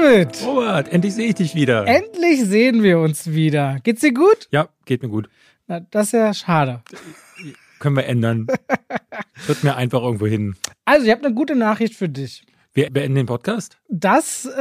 David! Robert, endlich sehe ich dich wieder. Endlich sehen wir uns wieder. Geht's dir gut? Ja, geht mir gut. Na, das ist ja schade. Können wir ändern. Wird mir einfach irgendwo hin. Also, ich habe eine gute Nachricht für dich. Wir beenden den Podcast. Das, äh,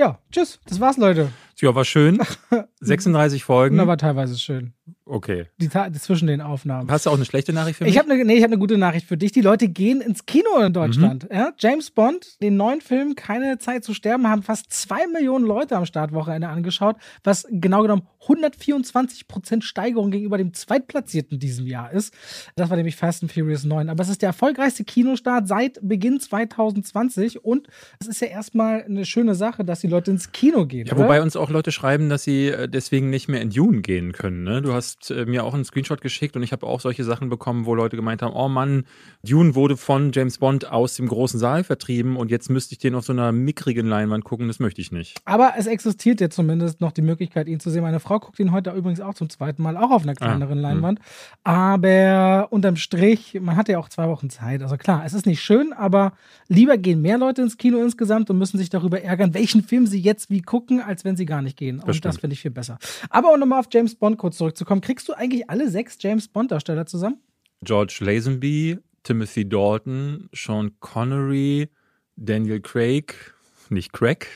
ja, tschüss. Das war's, Leute. Ja, war schön. 36 Folgen. Na, war teilweise schön. Okay. Die, Ta- zwischen den Aufnahmen. Hast du auch eine schlechte Nachricht für mich? Ich habe eine, nee, ich habe eine gute Nachricht für dich. Die Leute gehen ins Kino in Deutschland. Mhm. Ja? James Bond, den neuen Film Keine Zeit zu sterben, haben fast zwei Millionen Leute am Startwochenende angeschaut, was genau genommen 124 Prozent Steigerung gegenüber dem Zweitplatzierten diesem Jahr ist. Das war nämlich Fast and Furious 9. Aber es ist der erfolgreichste Kinostart seit Beginn 2020 und es ist ja erstmal eine schöne Sache, dass die Leute ins Kino gehen. ja, oder? wobei uns auch Leute schreiben, dass sie äh, deswegen nicht mehr in Dune gehen können. Ne? Du hast äh, mir auch einen Screenshot geschickt und ich habe auch solche Sachen bekommen, wo Leute gemeint haben, oh Mann, Dune wurde von James Bond aus dem großen Saal vertrieben und jetzt müsste ich den auf so einer mickrigen Leinwand gucken, das möchte ich nicht. Aber es existiert ja zumindest noch die Möglichkeit, ihn zu sehen. Meine Frau guckt ihn heute übrigens auch zum zweiten Mal, auch auf einer kleineren Ah, Leinwand. Aber unterm Strich, man hat ja auch zwei Wochen Zeit. Also klar, es ist nicht schön, aber lieber gehen mehr Leute ins Kino insgesamt und müssen sich darüber ärgern, welchen Film sie jetzt wie gucken, als wenn sie gar nicht gehen. Und das finde ich viel besser. Aber um nochmal auf James Bond kurz zurückzukommen, kriegst du eigentlich alle sechs James Bond-Darsteller zusammen? George Lazenby, Timothy Dalton, Sean Connery, Daniel Craig, nicht Craig.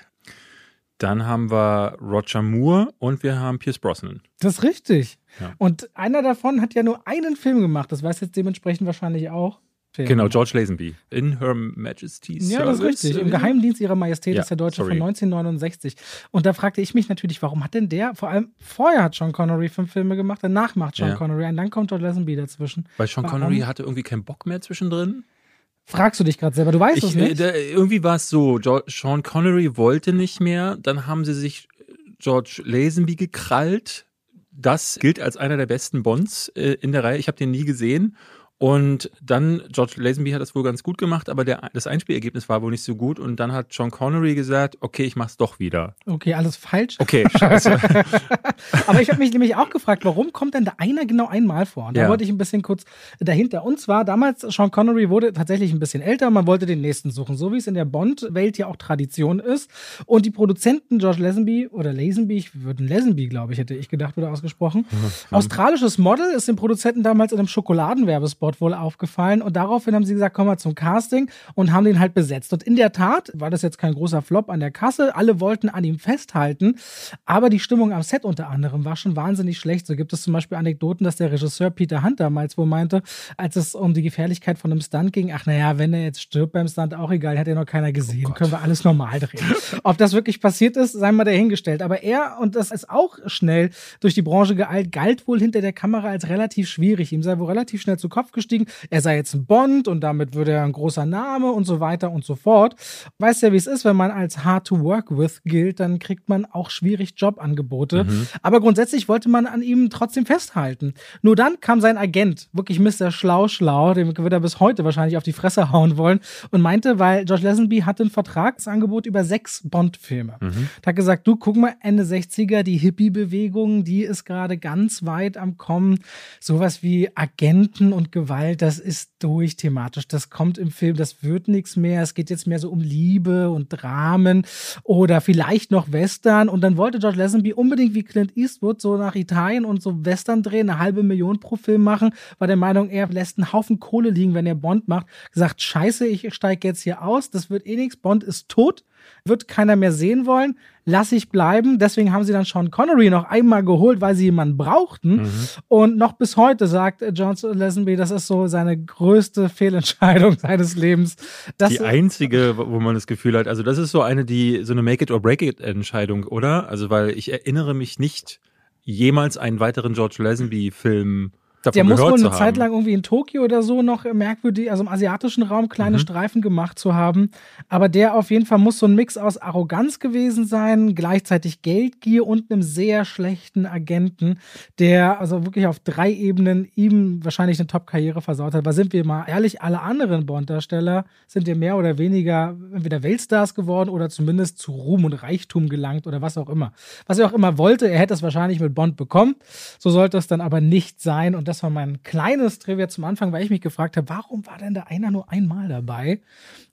Dann haben wir Roger Moore und wir haben Pierce Brosnan. Das ist richtig. Ja. Und einer davon hat ja nur einen Film gemacht. Das weiß jetzt dementsprechend wahrscheinlich auch. Film. Genau, George Lazenby. In Her Majesty's Ja, das ist richtig. Im Geheimdienst ihrer Majestät Ja, ist der Deutsche sorry. von 1969. Und da fragte ich mich natürlich, warum hat denn der, vor allem vorher hat Sean Connery fünf Filme gemacht, danach macht Sean Ja. Connery und dann kommt George Lazenby dazwischen. Weil Sean Warum? Connery hatte irgendwie keinen Bock mehr zwischendrin. Fragst du dich gerade selber, du weißt es Ich, äh, nicht? da, irgendwie war es so, Jo- Sean Connery wollte nicht mehr, dann haben sie sich George Lazenby gekrallt. Das gilt als einer der besten Bonds äh, in der Reihe. Ich habe den nie gesehen. Und dann, George Lazenby hat das wohl ganz gut gemacht, aber der, das Einspielergebnis war wohl nicht so gut. Und dann hat Sean Connery gesagt, okay, ich mach's doch wieder. Okay, alles falsch. Okay, scheiße. Aber ich habe mich nämlich auch gefragt, warum kommt denn da einer genau einmal vor? Und da Ja. wollte ich ein bisschen kurz dahinter. Und zwar, damals, Sean Connery wurde tatsächlich ein bisschen älter, man wollte den nächsten suchen, so wie es in der Bond-Welt ja auch Tradition ist. Und die Produzenten, George Lazenby oder Lazenby, ich würde Lazenby, glaube ich, hätte ich gedacht, wurde ausgesprochen. Australisches Model ist den Produzenten damals in einem Schokoladenwerbespot wohl aufgefallen. Und daraufhin haben sie gesagt, komm mal zum Casting und haben den halt besetzt. Und in der Tat war das jetzt kein großer Flop an der Kasse. Alle wollten an ihm festhalten. Aber die Stimmung am Set unter anderem war schon wahnsinnig schlecht. So gibt es zum Beispiel Anekdoten, dass der Regisseur Peter Hunt damals wohl meinte, als es um die Gefährlichkeit von einem Stunt ging, ach naja, wenn er jetzt stirbt beim Stunt, auch egal, hat ja noch keiner gesehen. Können wir alles normal drehen. Ob das wirklich passiert ist, sei mal dahingestellt. Aber er, und das ist auch schnell durch die Branche geeilt, galt wohl hinter der Kamera als relativ schwierig. Ihm sei wohl relativ schnell zu Kopf gestiegen. Er sei jetzt ein Bond und damit würde er ein großer Name und so weiter und so fort. Weißt ja, wie es ist, wenn man als hard to work with gilt, dann kriegt man auch schwierig Jobangebote. Aber grundsätzlich wollte man an ihm trotzdem festhalten. Nur dann kam sein Agent, wirklich Mr. Schlau Schlau, dem wird er bis heute wahrscheinlich auf die Fresse hauen wollen und meinte, weil George Lazenby hatte ein Vertragsangebot über sechs Bond-Filme. Hat gesagt, du guck mal, Ende 60er, die Hippie-Bewegung, die ist gerade ganz weit am Kommen. Sowas wie Agenten und Gewalt, das ist durch thematisch. Das kommt im Film, das wird nichts mehr. Es geht jetzt mehr so um Liebe und Dramen oder vielleicht noch Western. Und dann wollte George Lazenby unbedingt wie Clint Eastwood so nach Italien und so Western drehen, eine halbe Million pro Film machen. War der Meinung, er lässt einen Haufen Kohle liegen, wenn er Bond macht. Gesagt, scheiße, ich steige jetzt hier aus. Das wird eh nichts. Bond ist tot. Wird keiner mehr sehen wollen. Lass ich bleiben. Deswegen haben sie dann Sean Connery noch einmal geholt, weil sie jemanden brauchten. Und noch bis heute sagt äh, John Lazenby, das ist so seine größte Fehlentscheidung seines Lebens. Das, Die einzige, wo man das Gefühl hat, also das ist so eine, die, so eine Make-it-or-break-it-Entscheidung, oder? Also, weil ich erinnere mich nicht, jemals einen weiteren George Lazenby-Film davon der muss wohl eine. Zeit lang irgendwie in Tokio oder so noch merkwürdig, also im asiatischen Raum kleine Mhm. Streifen gemacht zu haben. Aber der auf jeden Fall muss so ein Mix aus Arroganz gewesen sein, gleichzeitig Geldgier und einem sehr schlechten Agenten, der also wirklich auf drei Ebenen ihm wahrscheinlich eine Top-Karriere versaut hat. Weil sind wir mal ehrlich, alle anderen Bond-Darsteller sind ja mehr oder weniger entweder Weltstars geworden oder zumindest zu Ruhm und Reichtum gelangt oder was auch immer. Was er auch immer wollte, er hätte es wahrscheinlich mit Bond bekommen. So sollte es dann aber nicht sein. Und das war mein kleines Trivia zum Anfang, weil ich mich gefragt habe, warum war denn da einer nur einmal dabei?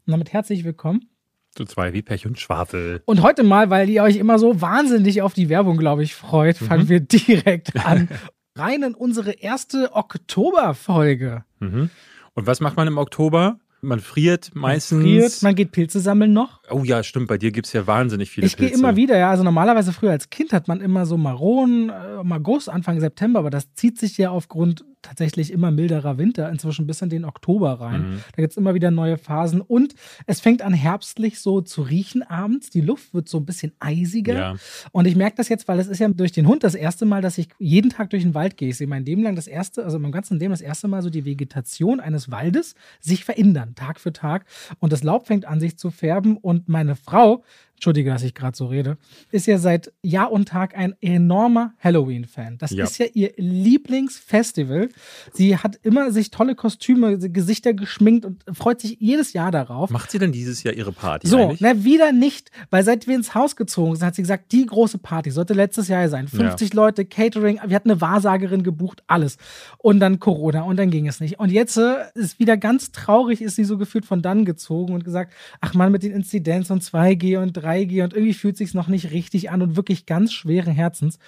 Und damit herzlich willkommen. So zwei wie Pech und Schwafel. Und heute mal, weil ihr euch immer so wahnsinnig auf die Werbung, glaube ich, freut, fangen Mhm. wir direkt an. Rein in unsere erste Oktoberfolge. Mhm. Und was macht man im Oktober? Man friert meistens. Man friert, man geht Pilze sammeln noch. oh ja, stimmt, bei dir gibt es ja wahnsinnig viele Ich gehe Pilze. immer wieder, ja. Also normalerweise früher als Kind hat man immer so Maronen äh, im August, Anfang September, aber das zieht sich ja aufgrund tatsächlich immer milderer Winter inzwischen bis in den Oktober rein. Mhm. Da gibt es immer wieder neue Phasen und es fängt an herbstlich so zu riechen abends. Die Luft wird so ein bisschen eisiger. Ja. Und ich merke das jetzt, weil es ist ja durch den Hund das erste Mal, dass ich jeden Tag durch den Wald gehe. Ich sehe mein Leben lang das erste, also mein ganzen Leben das erste Mal so die Vegetation eines Waldes sich verändern, Tag für Tag. Und das Laub fängt an sich zu färben. Und meine Frau, entschuldige, dass ich gerade so rede, ist ja seit Jahr und Tag ein enormer Halloween-Fan. Das Ja. ist ja ihr Lieblingsfestival. Sie hat immer sich tolle Kostüme, Gesichter geschminkt und freut sich jedes Jahr darauf. Macht sie denn dieses Jahr ihre Party So, eigentlich? na, wieder nicht, weil seit wir ins Haus gezogen sind, hat sie gesagt, die große Party sollte letztes Jahr sein. 50 Leute, Catering, wir hatten eine Wahrsagerin gebucht, alles. Und dann Corona und dann ging es nicht. Und jetzt äh, ist wieder ganz traurig, ist sie so gefühlt von dann gezogen und gesagt, ach man, mit den Inzidenz und 2G und 3G und irgendwie fühlt sich's noch nicht richtig an und wirklich ganz schweren Herzens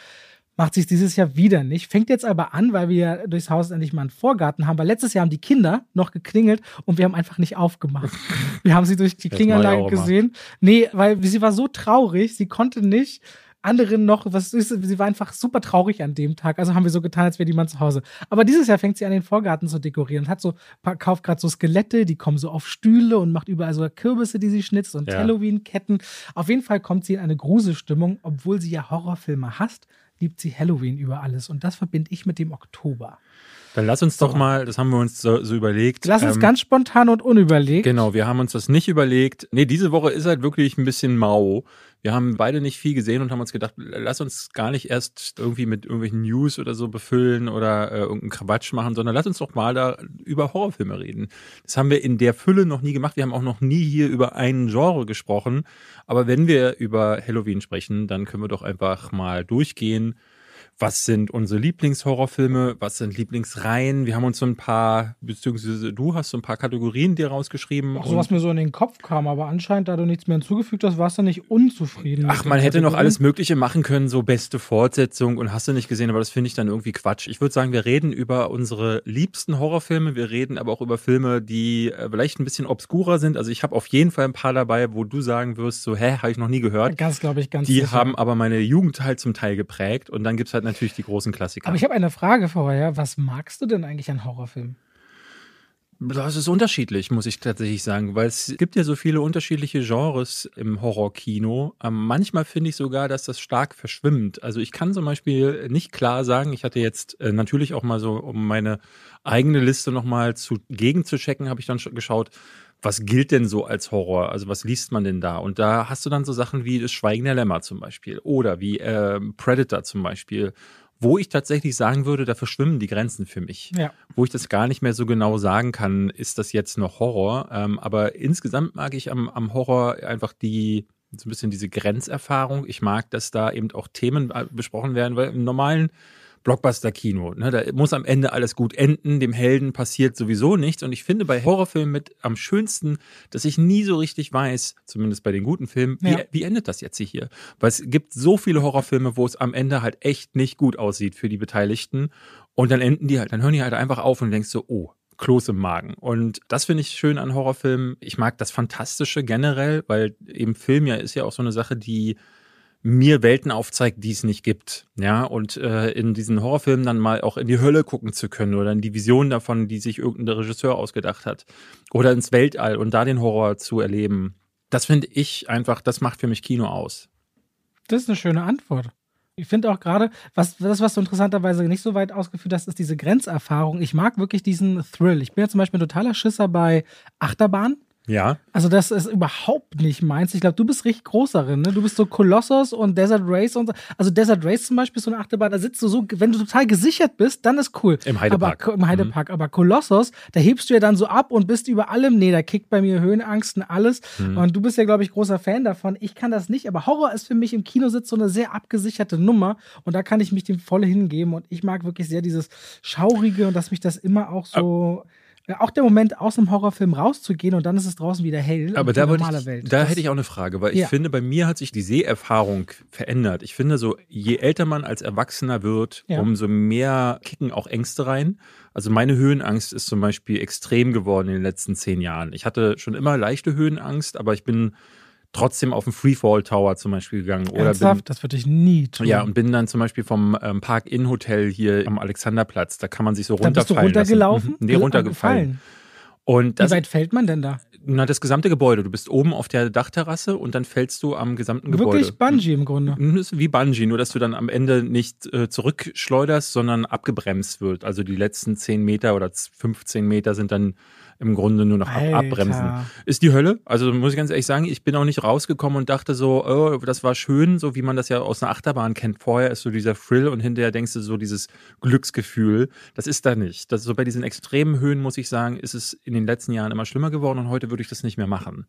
macht sich dieses Jahr wieder nicht. Fängt jetzt aber an, weil wir ja durchs Haus endlich mal einen Vorgarten haben. Weil letztes Jahr haben die Kinder noch geklingelt und wir haben einfach nicht aufgemacht. wir haben sie durch die immer. gesehen. Nee, weil sie war so traurig, sie konnte nicht anderen noch, was ist, sie war einfach super traurig an dem Tag. Also haben wir so getan, als wäre die Mann zu Hause. Aber dieses Jahr fängt sie an, den Vorgarten zu dekorieren und hat so, kauft gerade so Skelette, die kommen so auf Stühle und macht überall so Kürbisse, die sie schnitzt und Ja. Halloween-Ketten. Auf jeden Fall kommt sie in eine Gruselstimmung, obwohl sie ja Horrorfilme hasst, liebt sie Halloween über alles. Und das verbinde ich mit dem Oktober. Dann lass uns doch mal, das haben wir uns so, so überlegt. Lass uns ähm, ganz spontan und unüberlegt. Genau, wir haben uns das nicht überlegt. Nee, diese Woche ist halt wirklich ein bisschen mau. Wir haben beide nicht viel gesehen und haben uns gedacht, lass uns gar nicht erst irgendwie mit irgendwelchen News oder so befüllen oder äh, irgendeinen Quatsch machen, sondern lass uns doch mal da über Horrorfilme reden. Das haben wir in der Fülle noch nie gemacht. Wir haben auch noch nie hier über einen Genre gesprochen. Aber wenn wir über Halloween sprechen, dann können wir doch einfach mal durchgehen. Was sind unsere Lieblingshorrorfilme? Was sind Lieblingsreihen? Wir haben uns so ein paar, beziehungsweise du hast so ein paar Kategorien dir rausgeschrieben. Auch so, was mir so in den Kopf kam, aber anscheinend, da du nichts mehr hinzugefügt hast, warst du nicht unzufrieden. Ach, man hätte noch alles Mögliche machen können, so beste Fortsetzung und hast du nicht gesehen, aber das finde ich dann irgendwie Quatsch. Ich würde sagen, wir reden über unsere liebsten Horrorfilme, wir reden aber auch über Filme, die äh, vielleicht ein bisschen obskurer sind. Also ich habe auf jeden Fall ein paar dabei, wo du sagen wirst, so, hä, habe ich noch nie gehört. Ganz, glaube ich, ganz Die sicher. haben aber meine Jugend halt zum Teil geprägt und dann gibt's halt natürlich die großen Klassiker. Aber ich habe eine Frage vorher. Was magst du denn eigentlich an Horrorfilmen? Das ist unterschiedlich, muss ich tatsächlich sagen, weil es gibt ja so viele unterschiedliche Genres im Horrorkino. Ähm, manchmal finde ich sogar, dass das stark verschwimmt. Also ich kann zum Beispiel nicht klar sagen, ich hatte jetzt äh, natürlich auch mal so, um meine eigene Liste nochmal zu gegen zu checken, habe ich dann schon geschaut, was gilt denn so als Horror? Also was liest man denn da? Und da hast du dann so Sachen wie das Schweigen der Lämmer zum Beispiel oder wie ähm, Predator zum Beispiel, wo ich tatsächlich sagen würde, da verschwimmen die Grenzen für mich Ja. wo ich das gar nicht mehr so genau sagen kann, ist das jetzt noch Horror. Ähm, aber insgesamt mag ich am, am Horror einfach die so ein bisschen diese Grenzerfahrung. Ich mag, dass da eben auch Themen äh, besprochen werden, weil im normalen Blockbuster-Kino, ne, da muss am Ende alles gut enden, dem Helden passiert sowieso nichts. Und ich finde bei Horrorfilmen mit am schönsten, dass ich nie so richtig weiß, zumindest bei den guten Filmen, wie, Ja. wie endet das jetzt hier? Weil es gibt so viele Horrorfilme, wo es am Ende halt echt nicht gut aussieht für die Beteiligten. Und dann enden die halt, dann hören die halt einfach auf und denkst so, oh, Kloß im Magen. Und das finde ich schön an Horrorfilmen. Ich mag das Fantastische generell, weil eben Film ja ist ja auch so eine Sache, die mir Welten aufzeigt, die es nicht gibt. Ja, und äh, in diesen Horrorfilmen dann mal auch in die Hölle gucken zu können oder in die Vision davon, die sich irgendein Regisseur ausgedacht hat. Oder ins Weltall und da den Horror zu erleben. Das finde ich einfach, das macht für mich Kino aus. Das ist eine schöne Antwort. Ich finde auch gerade, was, das, was du interessanterweise nicht so weit ausgeführt hast, ist diese Grenzerfahrung. Ich mag wirklich diesen Thrill. Ich bin ja zum Beispiel ein totaler Schisser bei Achterbahn. Ja, Also das ist überhaupt nicht meins. Ich glaube, du bist richtig groß darin. Ne? Du bist so Colossus und Desert Race und so. Also Desert Race zum Beispiel ist so eine Achterbahn, da sitzt du so, wenn du total gesichert bist, dann ist cool. Im Heidepark. Aber, Im Heidepark. Aber Colossus, da hebst du ja dann so ab und bist über allem. Nee, da kickt bei mir Höhenangst und alles. Und du bist ja, glaube ich, großer Fan davon. Ich kann das nicht. Aber Horror ist für mich im Kinositz so eine sehr abgesicherte Nummer. Und da kann ich mich dem voll hingeben. Und ich mag wirklich sehr dieses Schaurige und dass mich das immer auch so auch der Moment, aus einem Horrorfilm rauszugehen und dann ist es draußen wieder hell. Aber da, ich, Welt. da hätte ich auch eine Frage, weil ja. ich finde, bei mir hat sich die Seherfahrung verändert. Ich finde, so je älter man als Erwachsener wird, ja. umso mehr kicken auch Ängste rein. Also meine Höhenangst ist zum Beispiel extrem geworden in den letzten zehn Jahren. Ich hatte schon immer leichte Höhenangst, aber ich bin trotzdem auf den Freefall Tower zum Beispiel gegangen. Oder Bin, das würde ich nie tun. Ja, und bin dann zum Beispiel vom ähm, Park-In-Hotel hier am Alexanderplatz. Da kann man sich so runterfallen Dann bist du runtergelaufen? Lassen. Nee, runtergefallen. Und das, Wie weit fällt man denn da? Na, das gesamte Gebäude. Du bist oben auf der Dachterrasse und dann fällst du am gesamten Gebäude. Wirklich Bungee im Grunde. Das ist wie Bungee, nur dass du dann am Ende nicht äh, zurückschleuderst, sondern abgebremst wird. Also die letzten 10 Meter oder 15 Meter sind dann im Grunde nur noch ab, abbremsen. Ist die Hölle. Also muss ich ganz ehrlich sagen, ich bin auch nicht rausgekommen und dachte so, oh, das war schön, so wie man das ja aus einer Achterbahn kennt. Vorher ist so dieser Thrill und hinterher denkst du so dieses Glücksgefühl. Das ist da nicht. Das ist so bei diesen extremen Höhen, muss ich sagen, ist es in den letzten Jahren immer schlimmer geworden und heute würde ich das nicht mehr machen.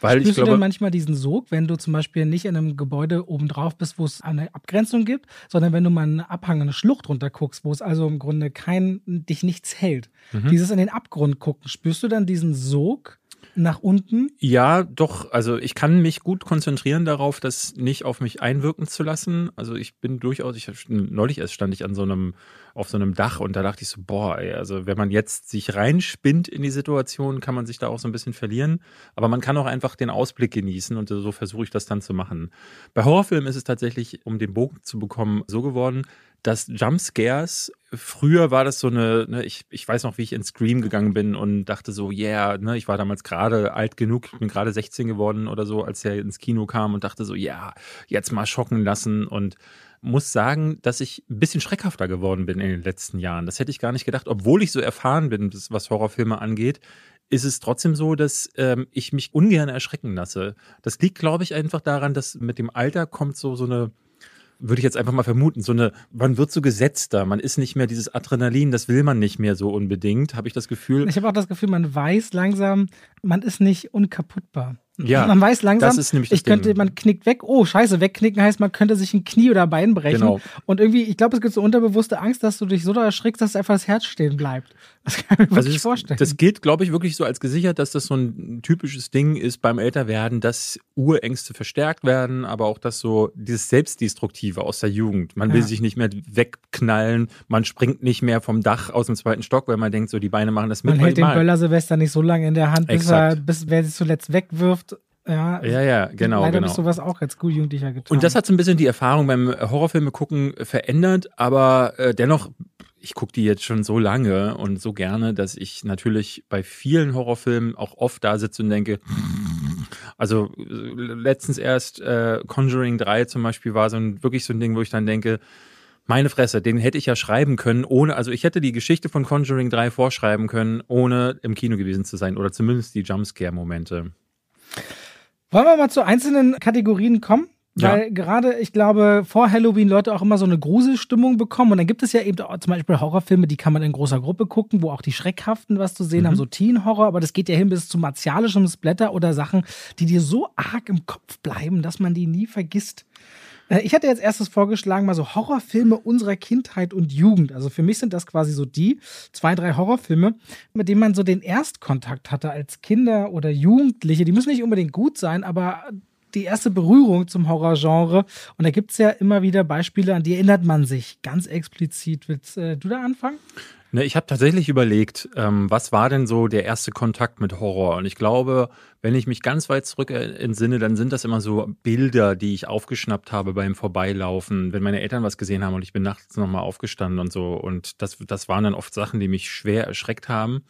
Weil Spürst ich glaube, du denn manchmal diesen Sog, wenn du zum Beispiel nicht in einem Gebäude oben drauf bist, wo es eine Abgrenzung gibt, sondern wenn du mal einen Abhang, eine Schlucht runter guckst, wo es also im Grunde kein, dich nichts hält. Mhm. Dieses in den Abgrund gucken, spürst du dann diesen Sog? nach unten? Ja, doch. Also ich kann mich gut konzentrieren darauf, das nicht auf mich einwirken zu lassen. Also ich bin durchaus, ich neulich erst stand ich an so einem auf so einem Dach und da dachte ich so, boah, ey, also wenn man jetzt sich reinspinnt in die Situation, kann man sich da auch so ein bisschen verlieren. Aber man kann auch einfach den Ausblick genießen und so versuche ich das dann zu machen. Bei Horrorfilmen ist es tatsächlich, um den Bogen zu bekommen, so geworden, dass Jumpscares, früher war das so eine, ne, ich, ich weiß noch, wie ich ins Scream gegangen bin und dachte so, yeah, ne, ich war damals gerade alt genug, ich bin gerade 16 geworden oder so, als er ins Kino kam und dachte so, ja, yeah, jetzt mal schocken lassen und muss sagen, dass ich ein bisschen schreckhafter geworden bin in den letzten Jahren. Das hätte ich gar nicht gedacht, obwohl ich so erfahren bin, was Horrorfilme angeht ist es trotzdem so, dass ähm, ich mich ungern erschrecken lasse. Das liegt, glaube ich, einfach daran, dass mit dem Alter kommt so, so eine, würde ich jetzt einfach mal vermuten, so eine, man wird so gesetzter, man ist nicht mehr dieses Adrenalin, das will man nicht mehr so unbedingt, habe ich das Gefühl. Ich habe auch das Gefühl, man weiß langsam, man ist nicht unkaputtbar. Ja, man weiß langsam, das ist nämlich ich könnte, Ding. man knickt weg. Oh, scheiße, wegknicken heißt, man könnte sich ein Knie oder Bein brechen. Genau. Und irgendwie, ich glaube, es gibt so unterbewusste Angst, dass du dich so da erschrickst, dass einfach das Herz stehen bleibt. Das kann ich mir also wirklich vorstellen. Das gilt, glaube ich, wirklich so als gesichert, dass das so ein typisches Ding ist beim Älterwerden, dass Urängste verstärkt werden, aber auch das so, dieses Selbstdestruktive aus der Jugend. Man will ja. sich nicht mehr wegknallen, man springt nicht mehr vom Dach aus dem zweiten Stock, weil man denkt, so die Beine machen das mit. Man hält den Böller Silvester nicht so lange in der Hand, bis, er, bis wer sich zuletzt wegwirft. Ja, ja, ja, genau. Leider genau. bist du was auch als gut Jugendlicher getan. Und das hat so ein bisschen die Erfahrung beim Horrorfilme gucken verändert, aber äh, dennoch, ich gucke die jetzt schon so lange und so gerne, dass ich natürlich bei vielen Horrorfilmen auch oft da sitze und denke, also letztens erst äh, Conjuring 3 zum Beispiel war so ein wirklich so ein Ding, wo ich dann denke, meine Fresse, den hätte ich ja schreiben können, ohne, also ich hätte die Geschichte von Conjuring 3 vorschreiben können, ohne im Kino gewesen zu sein oder zumindest die Jumpscare-Momente. Wollen wir mal zu einzelnen Kategorien kommen? Weil ja. gerade, ich glaube, vor Halloween Leute auch immer so eine Gruselstimmung bekommen. Und dann gibt es ja eben auch zum Beispiel Horrorfilme, die kann man in großer Gruppe gucken, wo auch die Schreckhaften was zu sehen mhm. haben, so Teen-Horror. Aber das geht ja hin bis zu martialischem Splatter oder Sachen, die dir so arg im Kopf bleiben, dass man die nie vergisst. Äh, ich hatte jetzt erstes vorgeschlagen, mal so Horrorfilme unserer Kindheit und Jugend. Also für mich sind das quasi so die zwei, drei Horrorfilme, mit denen man so den Erstkontakt hatte als Kinder oder Jugendliche. Die müssen nicht unbedingt gut sein, aber die erste Berührung zum Horrorgenre. Und da gibt es ja immer wieder Beispiele, an die erinnert man sich ganz explizit. Willst äh, du da anfangen? Ne, ich habe tatsächlich überlegt, ähm, was war denn so der erste Kontakt mit Horror? Und ich glaube, wenn ich mich ganz weit zurück entsinne, dann sind das immer so Bilder, die ich aufgeschnappt habe beim Vorbeilaufen, wenn meine Eltern was gesehen haben und ich bin nachts nochmal aufgestanden und so. Und das, das waren dann oft Sachen, die mich schwer erschreckt haben.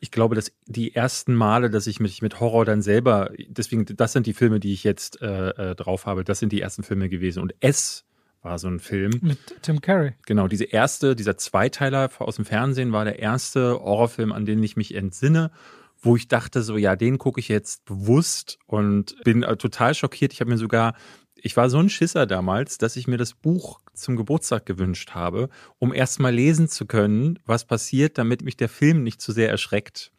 Ich glaube, dass die ersten Male, dass ich mich mit Horror dann selber, deswegen, das sind die Filme, die ich jetzt äh, äh drauf habe, das sind die ersten Filme gewesen. Und es war so ein Film. Mit Tim Curry. Genau, diese erste, dieser Zweiteiler aus dem Fernsehen war der erste Horrorfilm, an den ich mich entsinne, wo ich dachte, so, ja, den gucke ich jetzt bewusst und bin äh, total schockiert. Ich habe mir sogar, ich war so ein Schisser damals, dass ich mir das Buch zum Geburtstag gewünscht habe, um erst mal lesen zu können, was passiert, damit mich der Film nicht zu sehr erschreckt.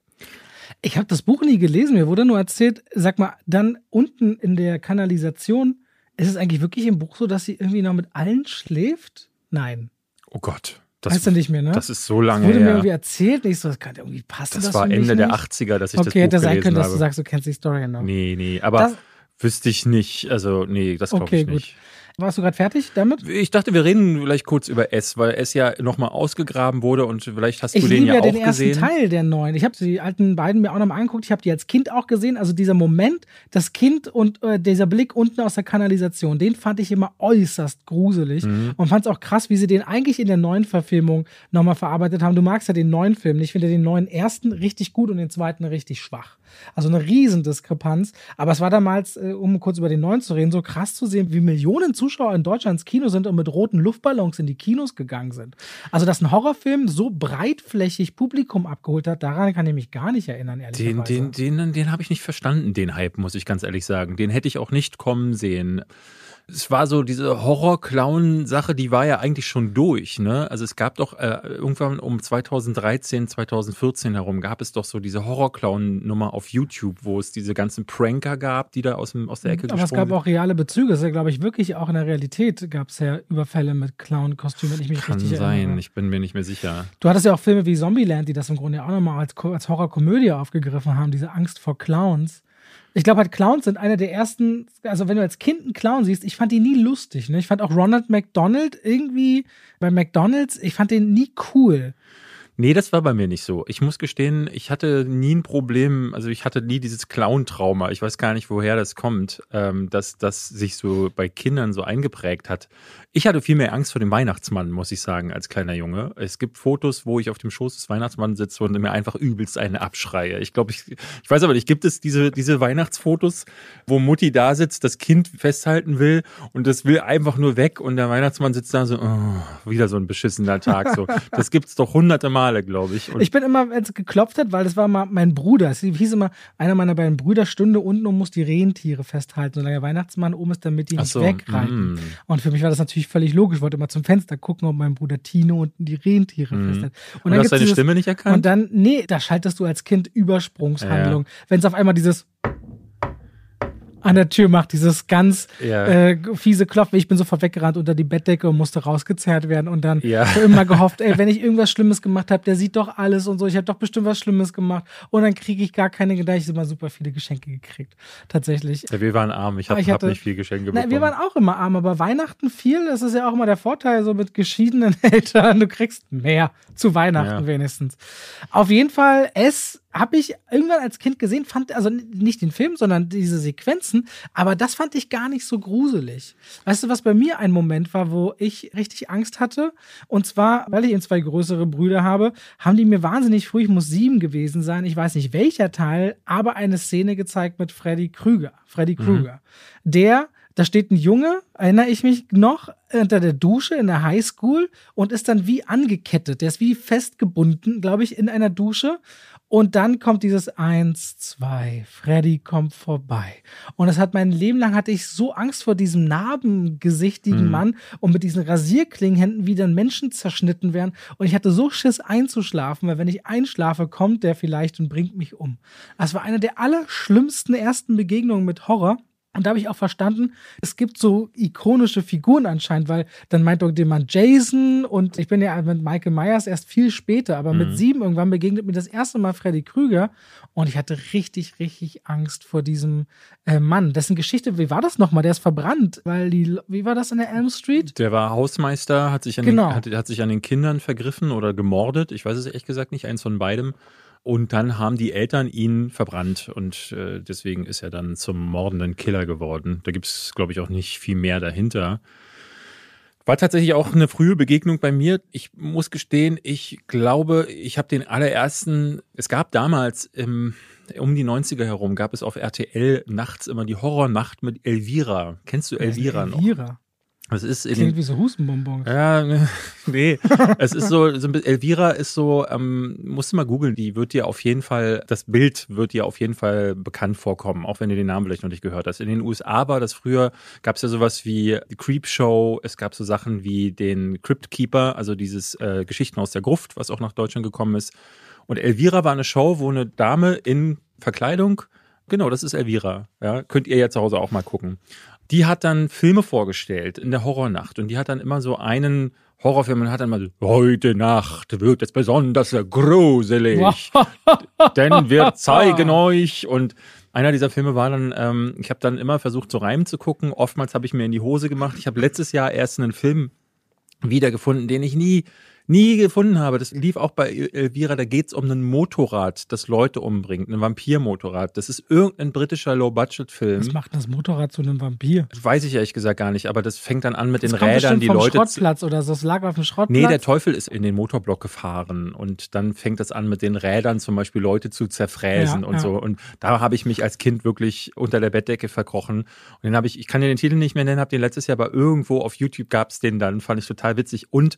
Ich habe das Buch nie gelesen, mir wurde nur erzählt, sag mal, dann unten in der Kanalisation ist es eigentlich wirklich im Buch so, dass sie irgendwie noch mit allen schläft? Nein. Oh Gott. Das, weißt du nicht mehr, ne? Das ist so lange wurde her. mir irgendwie erzählt. Ich so, das kann irgendwie passen. das, Das, war Ende der nicht? 80er, dass ich Okay, das Buch hätte sein gelesen können, dass habe. du sagst, du kennst die Story noch. nee, nee, aber Das- wüsste ich nicht. Also, nee, das glaube Okay, ich gut. Warst du gerade fertig damit? Ich dachte, wir reden vielleicht kurz über S, weil S ja nochmal ausgegraben wurde und vielleicht hast Ich du den liebe ja ja auch den ersten gesehen. Teil der neuen. Ich habe die alten beiden mir auch nochmal angeguckt. Ich habe die als Kind auch gesehen. Also dieser Moment, das Kind und äh, dieser Blick unten aus der Kanalisation, den fand ich immer äußerst gruselig Mhm. und fand es auch krass, wie sie den eigentlich in der neuen Verfilmung nochmal verarbeitet haben. Du magst ja den neuen Film. Ich finde den neuen ersten richtig gut und den zweiten richtig schwach. Also eine Riesendiskrepanz. Aber es war damals, äh, um kurz über den neuen zu reden, so krass zu sehen, wie Millionen Zuschauer in Deutschland ins Kino sind und mit roten Luftballons in die Kinos gegangen sind. Also, dass ein Horrorfilm so breitflächig Publikum abgeholt hat, daran kann ich mich gar nicht erinnern, Den, ehrlicherweise. den, den, den habe ich nicht verstanden, den Hype, muss ich ganz ehrlich sagen. Den hätte ich auch nicht kommen sehen. Es war so diese Horror-Clown-Sache, die war ja eigentlich schon durch. Ne? Also es gab doch äh, irgendwann um 2013, 2014 herum gab es doch so diese Horror-Clown-Nummer auf YouTube, wo es diese ganzen Pranker gab, die da aus, dem, aus der Ecke Aber es gesprungen gab auch reale Bezüge. Es ist ja, glaube ich, wirklich auch in der Realität gab es ja Überfälle mit Clown-Kostümen, wenn ich mich Kann richtig sein, erinnere. ich bin mir nicht mehr sicher. Du hattest ja auch Filme wie Zombieland, die das im Grunde ja auch nochmal als, als Horrorkomödie aufgegriffen haben, diese Angst vor Clowns. Ich glaube halt, Clowns sind einer der ersten, also wenn du als Kind einen Clown siehst, ich fand die nie lustig. Ne? Ich fand auch Ronald McDonald irgendwie bei McDonalds, ich fand den nie cool. Nee, das war bei mir nicht so. Ich muss gestehen, ich hatte nie ein Problem, also ich hatte nie dieses Clown-Trauma. Ich weiß gar nicht, woher das kommt, ähm, dass das sich so bei Kindern so eingeprägt hat. Ich hatte viel mehr Angst vor dem Weihnachtsmann, muss ich sagen, als kleiner Junge. Es gibt Fotos, wo ich auf dem Schoß des Weihnachtsmanns sitze und mir einfach übelst eine abschreie. Ich glaube, ich, ich weiß aber nicht, gibt es diese, diese Weihnachtsfotos, wo Mutti da sitzt, das Kind festhalten will und das will einfach nur weg und der Weihnachtsmann sitzt da so, oh, wieder so ein beschissener Tag. So. Das gibt's doch hunderte Male, glaube ich. Und Ich bin immer, wenn es geklopft hat, weil das war mal mein Bruder. Es hieß immer, einer meiner beiden Brüder stünde unten und muss die Rentiere festhalten, solange der Weihnachtsmann oben ist, damit die nicht so, wegreiten. mm. Und für mich war das natürlich völlig logisch. Ich wollte immer zum Fenster gucken, ob mein Bruder Tino unten die Rentiere Mhm. festhält. Und, dann hast deine dieses- Stimme nicht erkannt? Und dann, nee, da schaltest du als Kind Übersprungshandlung. Wenn es auf einmal dieses an der Tür macht, dieses ganz Ja. äh, fiese Klopfen. Ich bin sofort weggerannt unter die Bettdecke und musste rausgezerrt werden und dann Ja. so immer gehofft, ey, wenn ich irgendwas Schlimmes gemacht habe, der sieht doch alles und so. Ich habe doch bestimmt was Schlimmes gemacht und dann kriege ich gar keine Gedanken. Ich habe immer super viele Geschenke gekriegt, tatsächlich. ja, wir waren arm. Ich habe hab hatte- nicht viel Geschenke bekommen. Nein, wir waren auch immer arm, aber Weihnachten viel, das ist ja auch immer der Vorteil so mit geschiedenen Eltern. Du kriegst mehr zu Weihnachten Ja. wenigstens. Auf jeden Fall, es habe ich irgendwann als Kind gesehen, fand, also nicht den Film, sondern diese Sequenzen, aber das fand ich gar nicht so gruselig. Weißt du, was bei mir ein Moment war, wo ich richtig Angst hatte? Und zwar, weil ich eben zwei größere Brüder habe, haben die mir wahnsinnig früh, ich muss sieben gewesen sein, ich weiß nicht welcher Teil, aber eine Szene gezeigt mit Freddy Krüger. Freddy Krüger. Der da steht ein Junge, erinnere ich mich noch, unter der Dusche in der Highschool und ist dann wie angekettet. Der ist wie festgebunden, glaube ich, in einer Dusche. Und dann kommt dieses Eins, zwei, Freddy kommt vorbei. Und es hat mein Leben lang hatte ich so Angst vor diesem narbengesichtigen Mhm. Mann und mit diesen Rasierklingenhänden, wie dann Menschen zerschnitten werden. Und ich hatte so Schiss einzuschlafen, weil wenn ich einschlafe, kommt der vielleicht und bringt mich um. Das war eine der allerschlimmsten ersten Begegnungen mit Horror. Und da habe ich auch verstanden, es gibt so ikonische Figuren anscheinend, weil dann meint doch jemand Jason und ich bin ja mit Michael Myers erst viel später, aber mit sieben irgendwann begegnet mir das erste Mal Freddy Krüger und ich hatte richtig, richtig Angst vor diesem äh, Mann. Dessen Geschichte, wie war das nochmal? Der ist verbrannt, weil die, wie war das in der Elm Street? Der war Hausmeister, hat sich, an Genau. den, hat, hat sich an den Kindern vergriffen oder gemordet. Ich weiß es ehrlich gesagt nicht, eins von beidem. Und dann haben die Eltern ihn verbrannt und äh, deswegen ist er dann zum mordenden Killer geworden. Da gibt es, glaube ich, auch nicht viel mehr dahinter. War tatsächlich auch eine frühe Begegnung bei mir. Ich muss gestehen, ich glaube, ich habe den allerersten, es gab damals im, um die 90er herum, gab es auf RTL nachts immer die Horrornacht mit Elvira. Kennst du Elvira noch? Elvira. Das ist in Klingt wie so Hustenbonbons. ja, ne, nee. es ist so, so ein bisschen- Elvira ist so, ähm, musst du mal googeln, die wird dir auf jeden Fall, das Bild wird dir auf jeden Fall bekannt vorkommen, auch wenn du den Namen vielleicht noch nicht gehört hast. In den USA war das früher, gab es ja sowas wie die Creep Show, es gab so Sachen wie den Crypt Keeper, also dieses äh, Geschichten aus der Gruft, was auch nach Deutschland gekommen ist. Und Elvira war eine Show, wo eine Dame in Verkleidung, genau, das ist Elvira, ja, könnt ihr ja zu Hause auch mal gucken. Die hat dann Filme vorgestellt in der Horrornacht und die hat dann immer so einen Horrorfilmen hat dann mal so, heute Nacht wird es besonders gruselig, denn wir zeigen euch und einer dieser Filme war dann, ähm, ich habe dann immer versucht, so Reim zu gucken. Oftmals habe ich mir in die Hose gemacht. Ich habe letztes Jahr erst einen Film wiedergefunden, den ich nie nie gefunden habe. Das lief auch bei Elvira, da geht's um ein Motorrad, das Leute umbringt, ein Vampirmotorrad. Das ist irgendein britischer Low-Budget-Film. Was macht das Motorrad zu einem Vampir? Weiß ich ehrlich gesagt gar nicht, aber das fängt dann an mit Das den Rädern, die vom Leute. Schrottplatz oder so. Es lag auf dem Schrottplatz. Nee, der Teufel ist in den Motorblock gefahren und dann fängt es an, mit den Rädern zum Beispiel Leute zu zerfräsen Ja, und ja. so. Und da habe ich mich als Kind wirklich unter der Bettdecke verkrochen. Und den habe ich, ich kann dir den Titel nicht mehr nennen, habe den letztes Jahr, aber irgendwo auf YouTube gab's den dann, fand ich total witzig. Und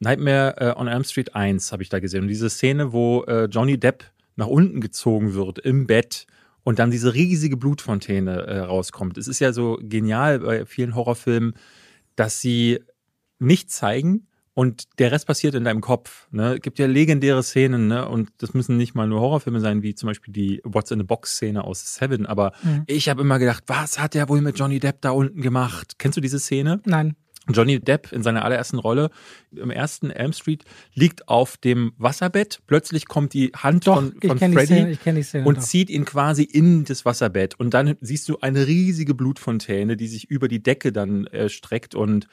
Nightmare äh, on Elm Street 1 habe ich da gesehen. Und diese Szene, wo äh, Johnny Depp nach unten gezogen wird im Bett und dann diese riesige Blutfontäne äh, rauskommt. Es ist ja so genial bei vielen Horrorfilmen, dass sie nicht zeigen und der Rest passiert in deinem Kopf. Ne? Es gibt ja legendäre Szenen, ne? Und das müssen nicht mal nur Horrorfilme sein, wie zum Beispiel die What's in the Box-Szene aus Seven. Aber Mhm. ich habe immer gedacht, was hat der wohl mit Johnny Depp da unten gemacht? Kennst du diese Szene? Nein. Johnny Depp in seiner allerersten Rolle im ersten Elm Street liegt auf dem Wasserbett. Plötzlich kommt die Hand Doch, von, von Szene. Freddy die Szene. und doch. zieht ihn quasi in das Wasserbett. Und dann siehst du eine riesige Blutfontäne, die sich über die Decke dann äh, streckt und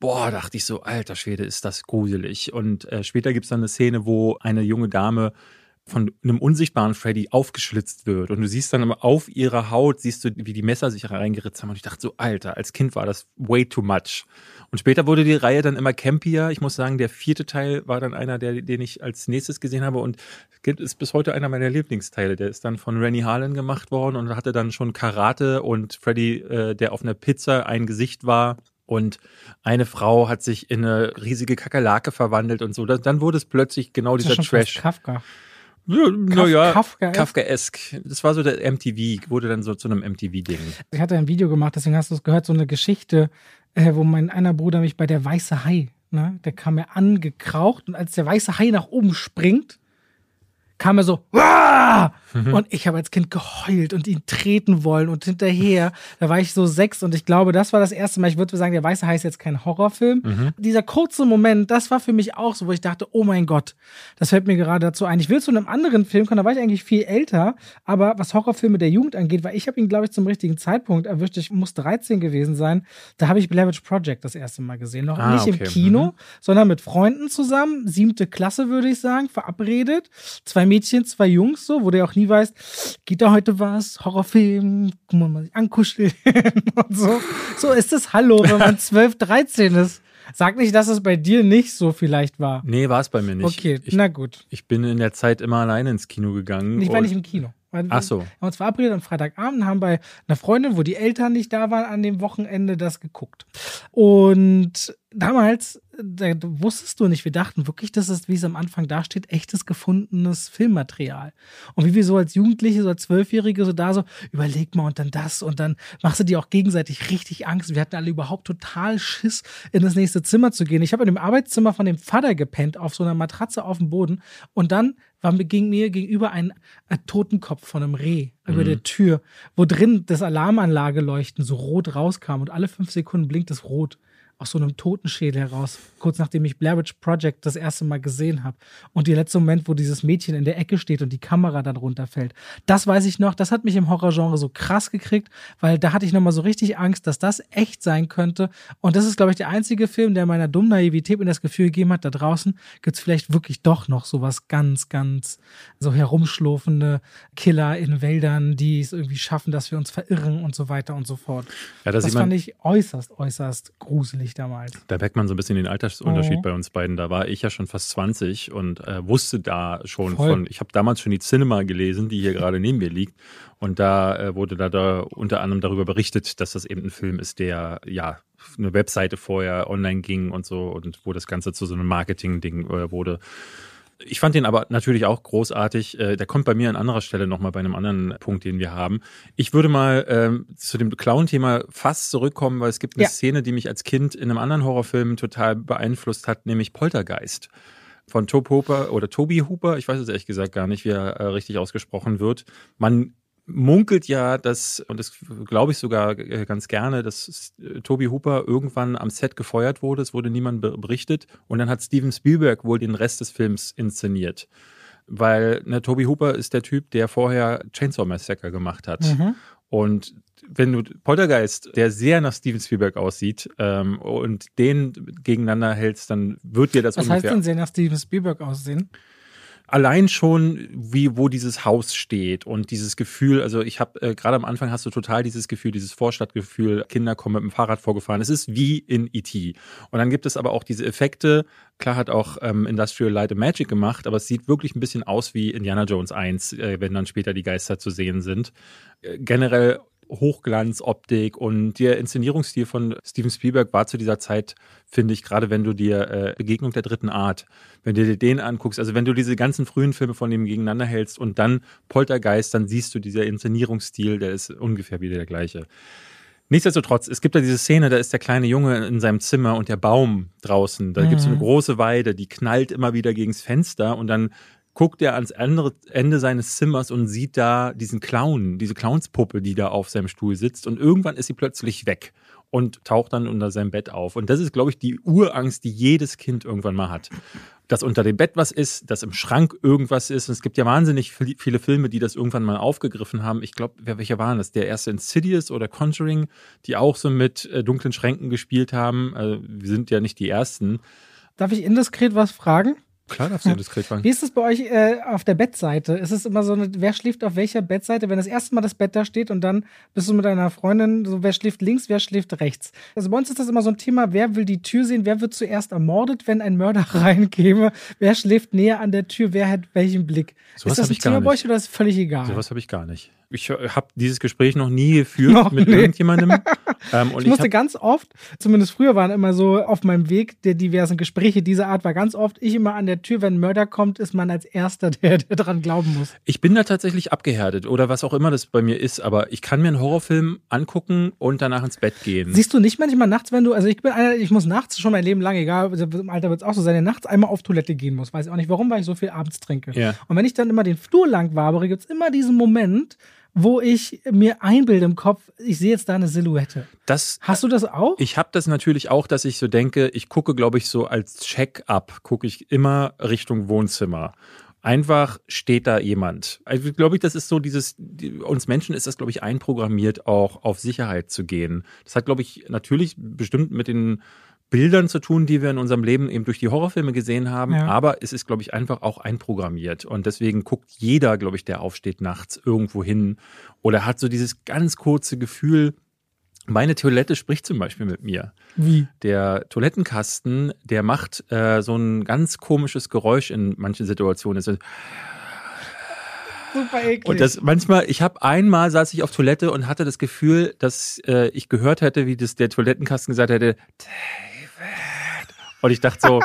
Boah, dachte ich so, alter Schwede, ist das gruselig. Und äh, später gibt's dann eine Szene, wo eine junge Dame von einem unsichtbaren Freddy aufgeschlitzt wird. Und du siehst dann immer auf ihrer Haut, siehst du, wie die Messer sich reingeritzt haben. Und ich dachte so, Alter, als Kind war das way too much. Und später wurde die Reihe dann immer campier. Ich muss sagen, der vierte Teil war dann einer, der, den ich als nächstes gesehen habe. Und ist bis heute einer meiner Lieblingsteile. Der ist dann von Rennie Harlan gemacht worden und hatte dann schon Karate und Freddy, äh, der auf einer Pizza ein Gesicht war. Und eine Frau hat sich in eine riesige Kakerlake verwandelt und so. Dann wurde es plötzlich genau Das dieser Trash. Kafka. Ja, naja, Kafka- Kafkaesk. Das war so der MTV, wurde dann so zu einem MTV-Ding. Ich hatte ein Video gemacht, deswegen hast du es gehört, so eine Geschichte, äh, wo mein einer Bruder mich bei der weiße Hai, ne, der kam mir angekraucht und als der weiße Hai nach oben springt, kam er so, "Wah!" und ich habe als Kind geheult und ihn treten wollen und hinterher, da war ich so sechs und ich glaube, das war das erste Mal, ich würde sagen, der weiße Hai ist jetzt kein Horrorfilm. Dieser kurze Moment, das war für mich auch so, wo ich dachte, oh mein Gott, das fällt mir gerade dazu ein. Ich will zu einem anderen Film kommen, da war ich eigentlich viel älter, aber was Horrorfilme der Jugend angeht, weil ich habe ihn, glaube ich, zum richtigen Zeitpunkt erwischt, ich muss 13 gewesen sein, da habe ich Blair Witch Project das erste Mal gesehen. Noch Ah, nicht okay. im Kino, Mhm. sondern mit Freunden zusammen, siebte Klasse würde ich sagen, verabredet. Zwei Mädchen, zwei Jungs so, wo du ja auch nie weißt, geht da heute was, Horrorfilm, guck mal, mal sich ankuscheln und so. So ist es Hallo, wenn man 12, 13 ist. Sag nicht, dass es bei dir nicht so vielleicht war. Nee, war es bei mir nicht. Okay, Ich, na gut. ich bin in der Zeit immer alleine ins Kino gegangen. Ich war nicht im Kino. Wir Ach so. haben uns verabredet am Freitagabend, haben bei einer Freundin, wo die Eltern nicht da waren, an dem Wochenende das geguckt. Und damals, da wusstest du nicht, wir dachten wirklich, das ist, wie es am Anfang da steht, echtes gefundenes Filmmaterial. Und wie wir so als Jugendliche, so als Zwölfjährige so da so, überleg mal und dann das und dann machst du dir auch gegenseitig richtig Angst. Wir hatten alle überhaupt total Schiss, in das nächste Zimmer zu gehen. Ich habe in dem Arbeitszimmer von dem Vater gepennt, auf so einer Matratze auf dem Boden. Und dann war mir, ging mir gegenüber ein, ein Totenkopf von einem Reh über der Tür, wo drin das Alarmanlageleuchten so rot rauskam und alle fünf Sekunden blinkt es rot aus so einem Totenschädel heraus, kurz nachdem ich Blair Witch Project das erste Mal gesehen habe. Und der letzte Moment, wo dieses Mädchen in der Ecke steht und die Kamera dann runterfällt. Das weiß ich noch, das hat mich im Horrorgenre so krass gekriegt, weil da hatte ich nochmal so richtig Angst, dass das echt sein könnte. Und das ist, glaube ich, der einzige Film, der meiner dummen Naivität mir das Gefühl gegeben hat, da draußen gibt's vielleicht wirklich doch noch sowas ganz, ganz so herumschlurfende Killer in Wäldern, die es irgendwie schaffen, dass wir uns verirren und so weiter und so fort. Ja, da Das man, fand ich äußerst, äußerst gruselig damals. da merkt man so ein bisschen den Altersunterschied Mhm. bei uns beiden. Da war ich ja schon fast 20 und äh, wusste da schon Voll. von, ich habe damals schon die Cinema gelesen, die hier gerade neben mir liegt. Und da äh, wurde da, da unter anderem darüber berichtet, dass das eben ein Film ist, der ja eine Webseite vorher online ging und so und wo das Ganze zu so einem Marketing-Ding äh, wurde. Ich fand den aber natürlich auch großartig. Äh, der kommt bei mir an anderer Stelle nochmal bei einem anderen Punkt, den wir haben. Ich würde mal ähm, zu dem Clown-Thema fast zurückkommen, weil es gibt eine Ja. Szene, die mich als Kind in einem anderen Horrorfilm total beeinflusst hat, nämlich Poltergeist. Von Tob Hooper oder Toby Hooper, ich weiß es ehrlich gesagt gar nicht, wie er äh, richtig ausgesprochen wird. Man munkelt ja, dass, und das glaube ich sogar äh, ganz gerne, dass äh, Toby Hooper irgendwann am Set gefeuert wurde. Es wurde niemand berichtet. Und dann hat Steven Spielberg wohl den Rest des Films inszeniert. Weil ne, Toby Hooper ist der Typ, der vorher Chainsaw Massacre gemacht hat. Mhm. Und wenn du Poltergeist, der sehr nach Steven Spielberg aussieht, ähm, und den gegeneinander hältst, dann wird dir das Was ungefähr... Was heißt denn sehr nach Steven Spielberg aussehen? Allein schon, wie wo dieses Haus steht und dieses Gefühl, also ich habe äh, gerade am Anfang hast du total dieses Gefühl, dieses Vorstadtgefühl, Kinder kommen mit dem Fahrrad vorgefahren. Es ist wie in E.T. Und dann gibt es aber auch diese Effekte. Klar hat auch ähm, Industrial Light and Magic gemacht, aber es sieht wirklich ein bisschen aus wie Indiana Jones 1, äh, wenn dann später die Geister zu sehen sind. Äh, generell Hochglanzoptik und der Inszenierungsstil von Steven Spielberg war zu dieser Zeit, finde ich, gerade wenn du dir äh, Begegnung der dritten Art, wenn du dir den anguckst, also wenn du diese ganzen frühen Filme von dem gegeneinander hältst und dann Poltergeist, dann siehst du dieser Inszenierungsstil, der ist ungefähr wieder der gleiche. Nichtsdestotrotz, es gibt da diese Szene, da ist der kleine Junge in seinem Zimmer und der Baum draußen. Da mhm. gibt es eine große Weide, die knallt immer wieder gegens Fenster und dann guckt er ans andere Ende seines Zimmers und sieht da diesen Clown, diese Clownspuppe, die da auf seinem Stuhl sitzt. Und irgendwann ist sie plötzlich weg und taucht dann unter seinem Bett auf. Und das ist, glaube ich, die Urangst, die jedes Kind irgendwann mal hat. Dass unter dem Bett was ist, dass im Schrank irgendwas ist. Und es gibt ja wahnsinnig viele Filme, die das irgendwann mal aufgegriffen haben. Ich glaube, welche waren das? Der erste Insidious oder Conjuring, die auch so mit äh, dunklen Schränken gespielt haben. Also, wir sind ja nicht die Ersten. Darf ich indiskret was fragen? Klar darfst du diskret fragen. Wie ist es bei euch äh, auf der Bettseite? Ist es immer so, eine, wer schläft auf welcher Bettseite? Wenn das erste Mal das Bett da steht und dann bist du mit deiner Freundin, so wer schläft links, wer schläft rechts? Also bei uns ist das immer so ein Thema, wer will die Tür sehen, wer wird zuerst ermordet, wenn ein Mörder reinkäme? Wer schläft näher an der Tür, wer hat welchen Blick? So ist das ein Thema bei euch oder ist es völlig egal? So was habe ich gar nicht. Ich habe dieses Gespräch noch nie geführt noch mit nee. irgendjemandem. Ähm, ich musste ich ganz oft, zumindest früher waren immer so auf meinem Weg der diversen Gespräche dieser Art, war ganz oft ich immer an der Tür, wenn ein Mörder kommt, ist man als Erster, der, der dran glauben muss. Ich bin da tatsächlich abgehärtet oder was auch immer das bei mir ist, aber ich kann mir einen Horrorfilm angucken und danach ins Bett gehen. Siehst du nicht manchmal nachts, wenn du, also ich bin einer, ich muss nachts schon mein Leben lang, egal, im Alter wird es auch so sein, nachts einmal auf Toilette gehen muss. Weiß auch nicht warum, weil ich so viel abends trinke. Ja. Und wenn ich dann immer den Flur lang wabere, gibt es immer diesen Moment, wo ich mir einbilde im Kopf, ich sehe jetzt da eine Silhouette. Das, Hast du das auch? Ich habe das natürlich auch, dass ich so denke, ich gucke, glaube ich, so als Check-up, gucke ich immer Richtung Wohnzimmer. Einfach steht da jemand. Also glaube ich, das ist so dieses, die, uns Menschen ist das, glaube ich, einprogrammiert, auch auf Sicherheit zu gehen. Das hat, glaube ich, natürlich bestimmt mit den Bildern zu tun, die wir in unserem Leben eben durch die Horrorfilme gesehen haben. Ja. Aber es ist, glaube ich, einfach auch einprogrammiert. Und deswegen guckt jeder, glaube ich, der aufsteht nachts irgendwo hin oder hat so dieses ganz kurze Gefühl, meine Toilette spricht zum Beispiel mit mir. Wie? Der Toilettenkasten, der macht äh, so ein ganz komisches Geräusch in manchen Situationen. Super eklig. Und das manchmal, ich habe einmal saß ich auf Toilette und hatte das Gefühl, dass äh, ich gehört hätte, wie das der Toilettenkasten gesagt hätte, und ich dachte so,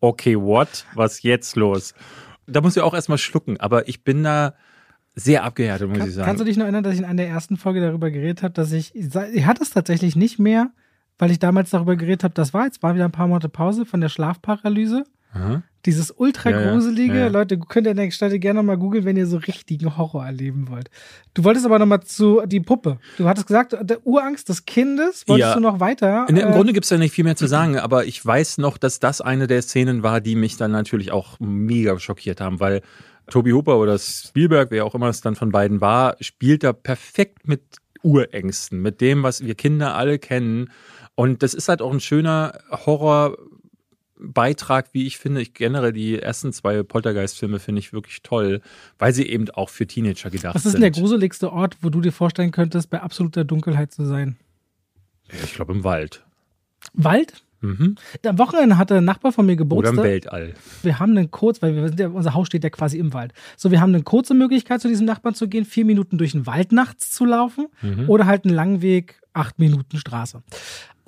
okay, what? Was jetzt los? Da muss ich auch erstmal schlucken, aber ich bin da sehr abgehärtet, muss Kann, ich sagen. Kannst du dich noch erinnern, dass ich in einer der ersten Folge darüber geredet habe, dass ich, ich hatte es tatsächlich nicht mehr, weil ich damals darüber geredet habe, das war jetzt war wieder ein paar Monate Pause von der Schlafparalyse. Aha. Dieses ultra gruselige, ja, ja, ja. Leute, könnt ihr an der Stelle gerne mal googeln, wenn ihr so richtigen Horror erleben wollt. Du wolltest aber noch mal zu die Puppe. Du hattest gesagt, der Urangst des Kindes, wolltest du noch weiter? In, Im äh, Grunde gibt es ja nicht viel mehr zu sagen, aber ich weiß noch, dass das eine der Szenen war, die mich dann natürlich auch mega schockiert haben, weil Toby Hooper oder Spielberg, wer auch immer es dann von beiden war, spielt da perfekt mit Urängsten, mit dem, was wir Kinder alle kennen. Und das ist halt auch ein schöner Horror, Beitrag, wie ich finde. Ich generell die ersten zwei Poltergeist-Filme finde ich wirklich toll, weil sie eben auch für Teenager gedacht sind. Was ist denn der gruseligste Ort, wo du dir vorstellen könntest, bei absoluter Dunkelheit zu sein? Ich glaube im Wald. Wald? Mhm. Am Wochenende hatte ein Nachbar von mir Geburtstag. Oder im Weltall. Wir haben einen kurz, weil wir sind ja, unser Haus steht ja quasi im Wald. So, wir haben eine kurze Möglichkeit, zu diesem Nachbarn zu gehen, vier Minuten durch den Wald nachts zu laufen mhm. oder halt einen langen Weg, acht Minuten Straße.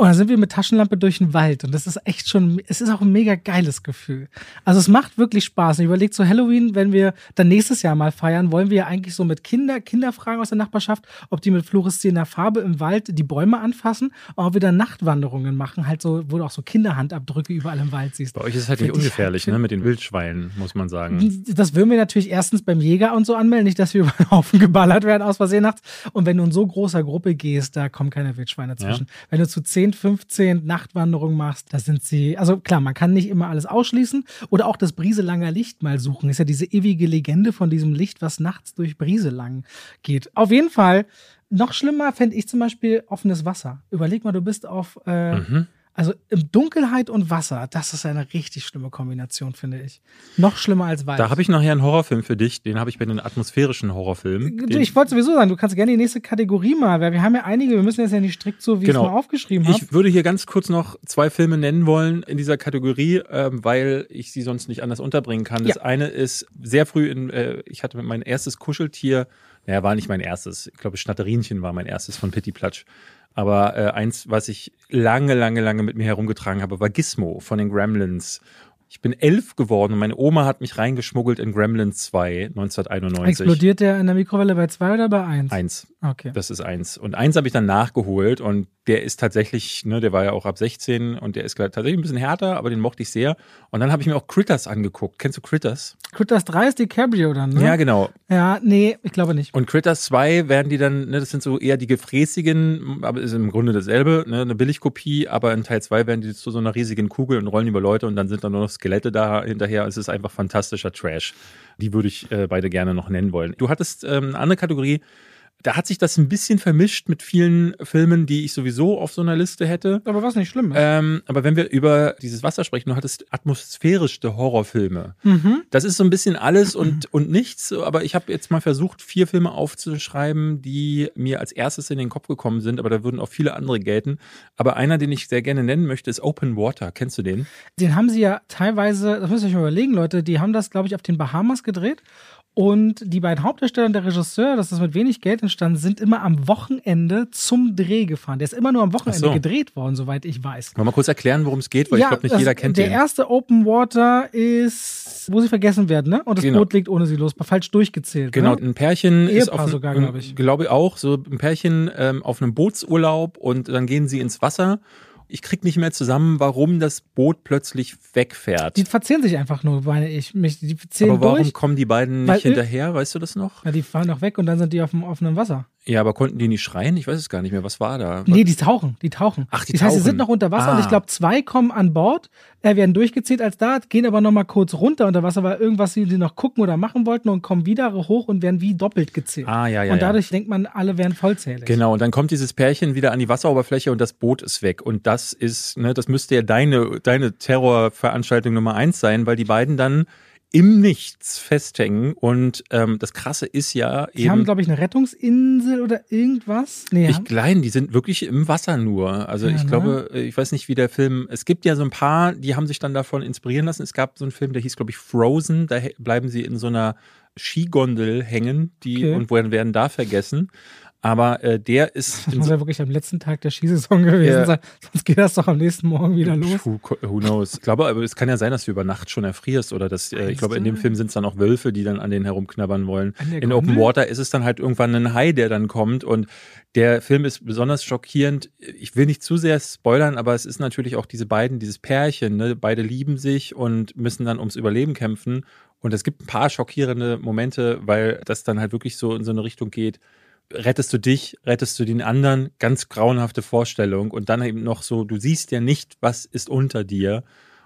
Und dann sind wir mit Taschenlampe durch den Wald. Und das ist echt schon, es ist auch ein mega geiles Gefühl. Also es macht wirklich Spaß. Und ich überlege zu Halloween, wenn wir dann nächstes Jahr mal feiern, wollen wir ja eigentlich so mit Kinder, Kinderfragen aus der Nachbarschaft, ob die mit fluoreszierender Farbe im Wald die Bäume anfassen, und auch wieder Nachtwanderungen machen, halt so, wo du auch so Kinderhandabdrücke überall im Wald siehst. Bei euch ist es halt nicht ungefährlich, halt- ne? Mit den Wildschweinen, muss man sagen. Das würden wir natürlich erstens beim Jäger und so anmelden, nicht, dass wir über den Haufen geballert werden aus Versehen nachts. Und wenn du in so großer Gruppe gehst, da kommen keine Wildschweine zwischen. Wenn du zu 10, 15 Nachtwanderungen machst, da sind sie, also klar, man kann nicht immer alles ausschließen oder auch das Brieselanger Licht mal suchen. Ist ja diese ewige Legende von diesem Licht, was nachts durch Brieselang geht. Auf jeden Fall, noch schlimmer fände ich zum Beispiel offenes Wasser. Überleg mal, du bist auf, äh, Mhm. Also im Dunkelheit und Wasser, das ist eine richtig schlimme Kombination, finde ich. Noch schlimmer als Wald. Da habe ich nachher einen Horrorfilm für dich. Den habe ich bei den atmosphärischen Horrorfilmen. Ich wollte sowieso sagen, du kannst gerne die nächste Kategorie mal, weil wir haben ja einige, wir müssen jetzt ja nicht strikt so, wie Genau. ich es mal aufgeschrieben habe. ich würde hier ganz kurz noch zwei Filme nennen wollen in dieser Kategorie, ähm, weil ich sie sonst nicht anders unterbringen kann. Das Ja. eine ist sehr früh in, äh, ich hatte mein erstes Kuscheltier, naja, war nicht mein erstes. Ich glaube, Schnatterinchen war mein erstes von Pitti Platsch. Aber äh, eins, was ich lange, lange, lange mit mir herumgetragen habe, war Gizmo von den Gremlins. Ich bin elf geworden und meine Oma hat mich reingeschmuggelt in Gremlins 2 1991. Explodiert der in der Mikrowelle bei zwei oder bei eins? Eins. Okay. Das ist eins. Und eins habe ich dann nachgeholt und der ist tatsächlich, ne, der war ja auch ab 16 und der ist tatsächlich ein bisschen härter, aber den mochte ich sehr. Und dann habe ich mir auch Critters angeguckt. Kennst du Critters? Critters 3 ist DiCaprio dann, ne? Ja, genau. Ja, nee, ich glaube nicht. Und Critters 2 werden die dann, ne, das sind so eher die gefräßigen, aber ist im Grunde dasselbe, ne, eine Billigkopie, aber in Teil 2 werden die zu so einer riesigen Kugel und rollen über Leute und dann sind da nur noch Skelette da hinterher. Es ist einfach fantastischer Trash. Die würde ich äh, beide gerne noch nennen wollen. Du hattest ähm, eine andere Kategorie, da hat sich das ein bisschen vermischt mit vielen Filmen, die ich sowieso auf so einer Liste hätte. Aber was nicht schlimm ist. Ähm, aber wenn wir über dieses Wasser sprechen, du hattest atmosphärischste Horrorfilme. mhm. Das ist so ein bisschen alles und, und nichts, aber ich habe jetzt mal versucht, vier Filme aufzuschreiben, die mir als erstes in den Kopf gekommen sind, aber da würden auch viele andere gelten. Aber einer, den ich sehr gerne nennen möchte, ist Open Water. Kennst du den? Den haben sie ja teilweise, das müsst ihr euch mal überlegen, Leute, die haben das, glaube ich, auf den Bahamas gedreht. Und die beiden Hauptdarsteller und der Regisseur, das ist mit wenig Geld entstanden, sind immer am Wochenende zum Dreh gefahren. Der ist immer nur am Wochenende so. gedreht worden, soweit ich weiß. Wollen wir mal kurz erklären, worum es geht, weil ich glaube, nicht das- jeder kennt der den. erste Open Water ist, wo sie vergessen werden, ne? Und das Genau. Boot legt ohne sie los, falsch durchgezählt. Genau, Ne? ein Pärchen ist Ehepaar auf sogar, einem- glaub ich. glaube auch, so ein Pärchen ähm, auf einem Bootsurlaub und dann gehen sie ins Wasser. Ich krieg nicht mehr zusammen, warum das Boot plötzlich wegfährt. Die verzehren sich einfach nur, meine ich. Mich, die zählen Aber warum durch. kommen die beiden nicht hinterher? Weißt du das noch? Ja, die fahren doch weg und dann sind die auf dem offenen Wasser. Ja, aber konnten die nicht schreien? Ich weiß es gar nicht mehr. Was war da? Nee, die tauchen, die tauchen. Ach, die das heißt, sie sind noch unter Wasser Ah. und ich glaube, zwei kommen an Bord, äh, werden durchgezählt als da, gehen aber nochmal kurz runter unter Wasser, weil irgendwas sie, noch gucken oder machen wollten und kommen wieder hoch und werden wie doppelt gezählt. Ah, ja, ja. und ja. dadurch denkt man, alle wären vollzählig. Genau, und dann kommt dieses Pärchen wieder an die Wasseroberfläche und das Boot ist weg. Und das ist, ne, das müsste ja deine, deine Terrorveranstaltung Nummer eins sein, weil die beiden dann im Nichts festhängen. Und ähm, das Krasse ist ja Die haben, eben. glaube ich, eine Rettungsinsel oder irgendwas. Nee, Ich klein, die sind wirklich im Wasser nur. Also Ja, ich ne? glaube, ich weiß nicht, wie der Film. Es gibt ja so ein paar, die haben sich dann davon inspirieren lassen. Es gab so einen Film, der hieß, glaube ich, Frozen. Da bleiben sie in so einer Skigondel hängen, die Okay. und werden da vergessen. Aber äh, der ist das muss ja wirklich am letzten Tag der Skisaison gewesen Ja. sein. Sonst geht das doch am nächsten Morgen wieder los. Who, who knows? Ich glaube, aber es kann ja sein, dass du über Nacht schon erfrierst oder dass, äh, ich glaube, in dem? Film sind es dann auch Wölfe, die dann an denen herumknabbern wollen. In Gondel? Open Water ist es dann halt irgendwann ein Hai, der dann kommt und der Film ist besonders schockierend. Ich will nicht zu sehr spoilern, aber es ist natürlich auch diese beiden, dieses Pärchen, ne? beide lieben sich und müssen dann ums Überleben kämpfen. Und es gibt ein paar schockierende Momente, weil das dann halt wirklich so in so eine Richtung geht. Rettest du dich, rettest du den anderen, ganz grauenhafte Vorstellung. Und dann eben noch so, du siehst ja nicht, was ist unter dir.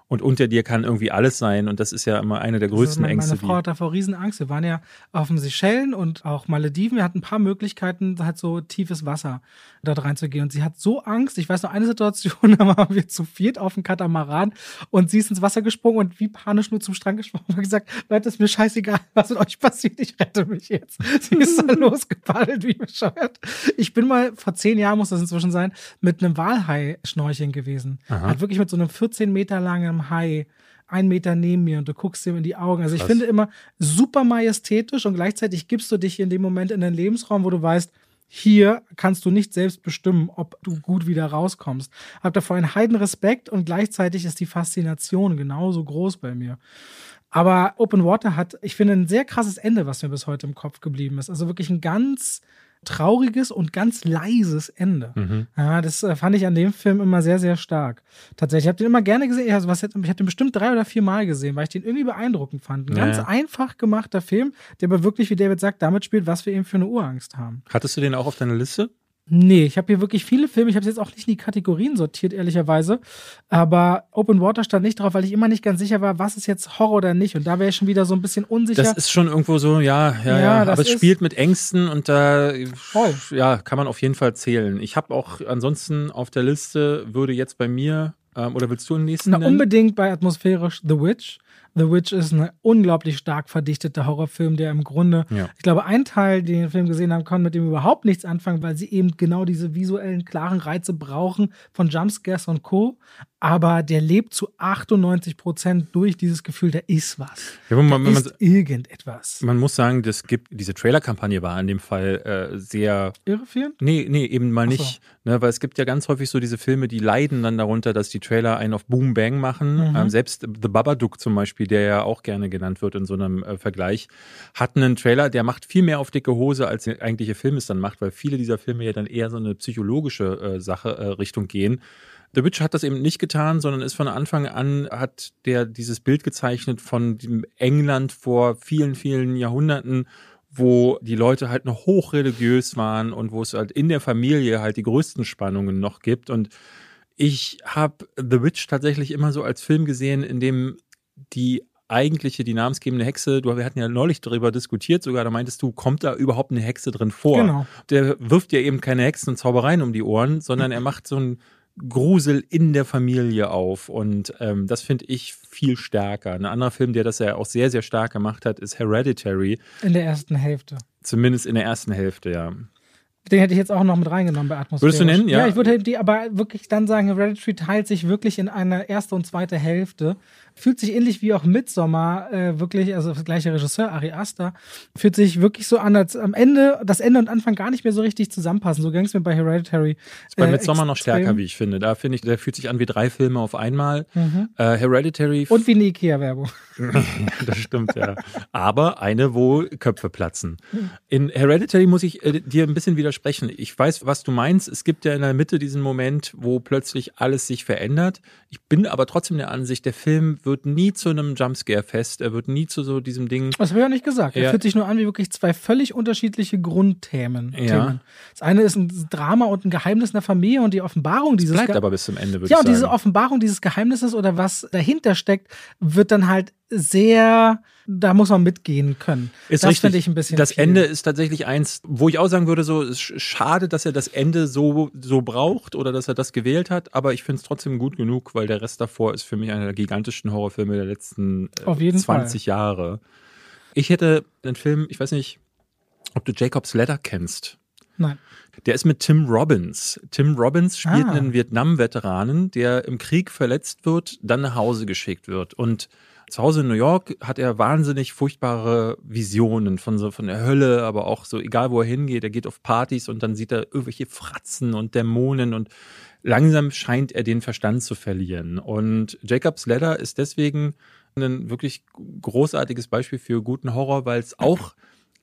Und unter dir kann irgendwie alles sein. Und das ist ja immer eine der größten Also meine, Ängste. Meine Frau hat davor Riesenangst. Wir waren ja auf den Seychellen und auch Malediven. Wir hatten ein paar Möglichkeiten, halt so tiefes Wasser dort reinzugehen. Und sie hat so Angst. Ich weiß noch eine Situation, da waren wir zu viert auf dem Katamaran und sie ist ins Wasser gesprungen und wie panisch nur zum Strand gesprungen und hat gesagt, Leute, ist mir scheißegal, was mit euch passiert. Ich rette mich jetzt. Sie ist dann losgepaddelt, wie bescheuert. Ich bin mal, vor zehn Jahren muss das inzwischen sein, mit einem Walhai schnorcheln gewesen. Aha. Hat wirklich mit so einem 14 Meter langen Hai einen Meter neben mir und du guckst ihm in die Augen. Also ich Krass. finde immer super majestätisch und gleichzeitig gibst du dich in dem Moment in den Lebensraum, wo du weißt, Hier kannst du nicht selbst bestimmen, ob du gut wieder rauskommst. Hab davor einen heiden Respekt und gleichzeitig ist die Faszination genauso groß bei mir. Aber Open Water hat, ich finde, ein sehr krasses Ende, was mir bis heute im Kopf geblieben ist. Also wirklich ein ganz trauriges und ganz leises Ende. Mhm. Ja, das äh, fand ich an dem Film immer sehr, sehr stark. Tatsächlich, ich habe den immer gerne gesehen. Also was, ich habe den bestimmt drei oder vier Mal gesehen, weil ich den irgendwie beeindruckend fand. Ein ja, ganz ja. einfach gemachter Film, der aber wirklich, wie David sagt, damit spielt, was wir eben für eine Urangst haben. Hattest du den auch auf deiner Liste? Nee, ich habe hier wirklich viele Filme. Ich habe jetzt auch nicht in die Kategorien sortiert, ehrlicherweise. Aber Open Water stand nicht drauf, weil ich immer nicht ganz sicher war, was ist jetzt Horror oder nicht. Und da wäre ich schon wieder so ein bisschen unsicher. Das ist schon irgendwo so, ja, ja, ja. ja. Aber es spielt mit Ängsten und da voll. ja, kann man auf jeden Fall zählen. Ich habe auch ansonsten auf der Liste, würde jetzt bei mir, ähm, oder willst du den nächsten? Na, unbedingt bei atmosphärisch The Witch. The Witch ist ein unglaublich stark verdichteter Horrorfilm, der im Grunde, ja. ich glaube, ein Teil, den den Film gesehen haben, kann mit dem überhaupt nichts anfangen, weil sie eben genau diese visuellen, klaren Reize brauchen von Jumpscares und Co aber der lebt zu 98 Prozent durch dieses Gefühl, da ist was. Ja, man, da ist man, irgendetwas. Man muss sagen, das gibt, diese Trailer-Kampagne war in dem Fall äh, sehr. Irreführend? Nee, nee, eben mal so. nicht. Ne, weil es gibt ja ganz häufig so diese Filme, die leiden dann darunter, dass die Trailer einen auf Boom Bang machen. Mhm. Ähm, selbst The Babadook zum Beispiel, der ja auch gerne genannt wird in so einem äh, Vergleich, hat einen Trailer, der macht viel mehr auf dicke Hose, als der eigentliche Film es dann macht, weil viele dieser Filme ja dann eher so eine psychologische äh, Sache, äh, Richtung gehen. The Witch hat das eben nicht getan, sondern ist von Anfang an, hat der dieses Bild gezeichnet von dem England vor vielen, vielen Jahrhunderten, wo die Leute halt noch hochreligiös waren und wo es halt in der Familie halt die größten Spannungen noch gibt. Und ich habe The Witch tatsächlich immer so als Film gesehen, in dem die eigentliche, die namensgebende Hexe, du, wir hatten ja neulich darüber diskutiert sogar, da meintest du, kommt da überhaupt eine Hexe drin vor? Genau. Der wirft ja eben keine Hexen und Zaubereien um die Ohren, sondern er macht so ein Grusel in der Familie auf. Und ähm, das finde ich viel stärker. Ein anderer Film, der das ja auch sehr, sehr stark gemacht hat, ist Hereditary. In der ersten Hälfte. Zumindest in der ersten Hälfte, ja. Den hätte ich jetzt auch noch mit reingenommen bei Atmosphäre. Würdest du nennen? Ja. ja, ich würde die aber wirklich dann sagen, Hereditary teilt sich wirklich in eine erste und zweite Hälfte fühlt sich ähnlich wie auch Midsommar, äh, wirklich, also das gleiche Regisseur, Ari Aster, fühlt sich wirklich so an, als am Ende, das Ende und Anfang gar nicht mehr so richtig zusammenpassen. So ging es mir bei Hereditary. Ist bei äh, Midsommar noch stärker, wie ich finde. Da finde ich, der fühlt sich an wie drei Filme auf einmal. Mhm. Äh, Hereditary. Und wie eine Ikea-Werbung. das stimmt, ja. Aber eine, wo Köpfe platzen. In Hereditary muss ich äh, dir ein bisschen widersprechen. Ich weiß, was du meinst. Es gibt ja in der Mitte diesen Moment, wo plötzlich alles sich verändert. Ich bin aber trotzdem der Ansicht, der Film wird nie zu einem Jumpscare-Fest, er wird nie zu so diesem Ding. Das habe ich ja nicht gesagt. Er ja. fühlt sich nur an wie wirklich zwei völlig unterschiedliche Grundthemen. Ja. Das eine ist ein Drama und ein Geheimnis in der Familie und die Offenbarung dieses. Das bleibt aber bis zum Ende, würde ja, ich sagen. Ja, und diese Offenbarung dieses Geheimnisses oder was dahinter steckt, wird dann halt sehr, da muss man mitgehen können. Ist das finde ich ein bisschen. Das viel. Ende ist tatsächlich eins, wo ich auch sagen würde, so ist schade, dass er das Ende so, so braucht oder dass er das gewählt hat, aber ich finde es trotzdem gut genug, weil der Rest davor ist für mich einer der gigantischen Horrorfilme der letzten äh, Auf jeden 20 Fall. Jahre. Ich hätte einen Film, ich weiß nicht, ob du Jacob's Ladder kennst. Nein. Der ist mit Tim Robbins. Tim Robbins spielt ah. einen Vietnam-Veteranen, der im Krieg verletzt wird, dann nach Hause geschickt wird und zu Hause in New York hat er wahnsinnig furchtbare Visionen von so von der Hölle, aber auch so egal wo er hingeht, er geht auf Partys und dann sieht er irgendwelche Fratzen und Dämonen und langsam scheint er den Verstand zu verlieren. Und Jacob's Ladder ist deswegen ein wirklich großartiges Beispiel für guten Horror, weil es auch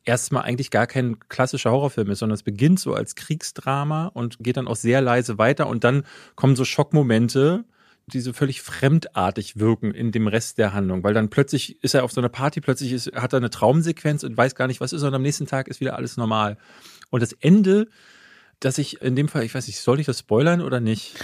erstmal eigentlich gar kein klassischer Horrorfilm ist, sondern es beginnt so als Kriegsdrama und geht dann auch sehr leise weiter und dann kommen so Schockmomente, die so völlig fremdartig wirken in dem Rest der Handlung, weil dann plötzlich ist er auf so einer Party, plötzlich ist, hat er eine Traumsequenz und weiß gar nicht, was ist, und am nächsten Tag ist wieder alles normal. Und das Ende, dass ich in dem Fall, ich weiß nicht, soll ich das spoilern oder nicht?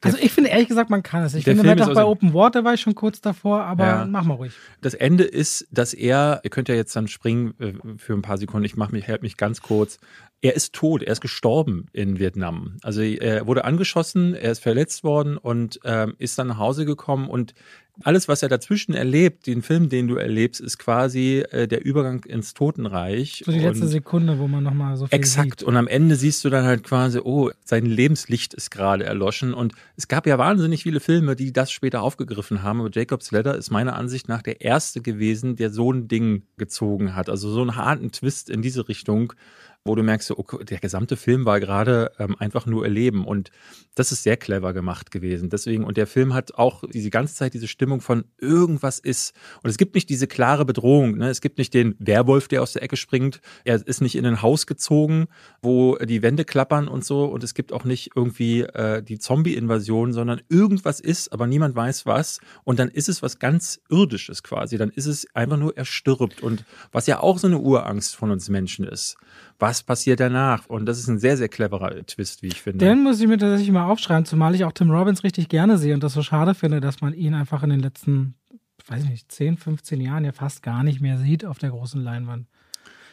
Also ich finde ehrlich gesagt, man kann es. Ich finde halt auch bei Open Water war ich schon kurz davor, aber ja. mach mal ruhig. Das Ende ist, dass er, ihr könnt ja jetzt dann springen äh, für ein paar Sekunden, ich mach mich, hält mich ganz kurz. Er ist tot, er ist gestorben in Vietnam. Also er wurde angeschossen, er ist verletzt worden und ähm, ist dann nach Hause gekommen und alles, was er dazwischen erlebt, den Film, den du erlebst, ist quasi äh, der Übergang ins Totenreich. So die letzte und Sekunde, wo man nochmal so viel Exakt. Sieht. Und am Ende siehst du dann halt quasi, oh, sein Lebenslicht ist gerade erloschen. Und es gab ja wahnsinnig viele Filme, die das später aufgegriffen haben. Aber Jacob's Ladder ist meiner Ansicht nach der erste gewesen, der so ein Ding gezogen hat. Also so einen harten Twist in diese Richtung wo du merkst, okay, der gesamte Film war gerade ähm, einfach nur erleben und das ist sehr clever gemacht gewesen. Deswegen, und der Film hat auch diese ganze Zeit diese Stimmung von irgendwas ist. Und es gibt nicht diese klare Bedrohung. Ne? Es gibt nicht den Werwolf, der aus der Ecke springt. Er ist nicht in ein Haus gezogen, wo die Wände klappern und so. Und es gibt auch nicht irgendwie äh, die Zombie-Invasion, sondern irgendwas ist, aber niemand weiß was. Und dann ist es was ganz Irdisches quasi. Dann ist es einfach nur, er stirbt. Und was ja auch so eine Urangst von uns Menschen ist. Was passiert danach? Und das ist ein sehr, sehr cleverer Twist, wie ich finde. Den muss ich mir tatsächlich mal aufschreiben, zumal ich auch Tim Robbins richtig gerne sehe und das so schade finde, dass man ihn einfach in den letzten, weiß ich nicht, 10, 15 Jahren ja fast gar nicht mehr sieht auf der großen Leinwand.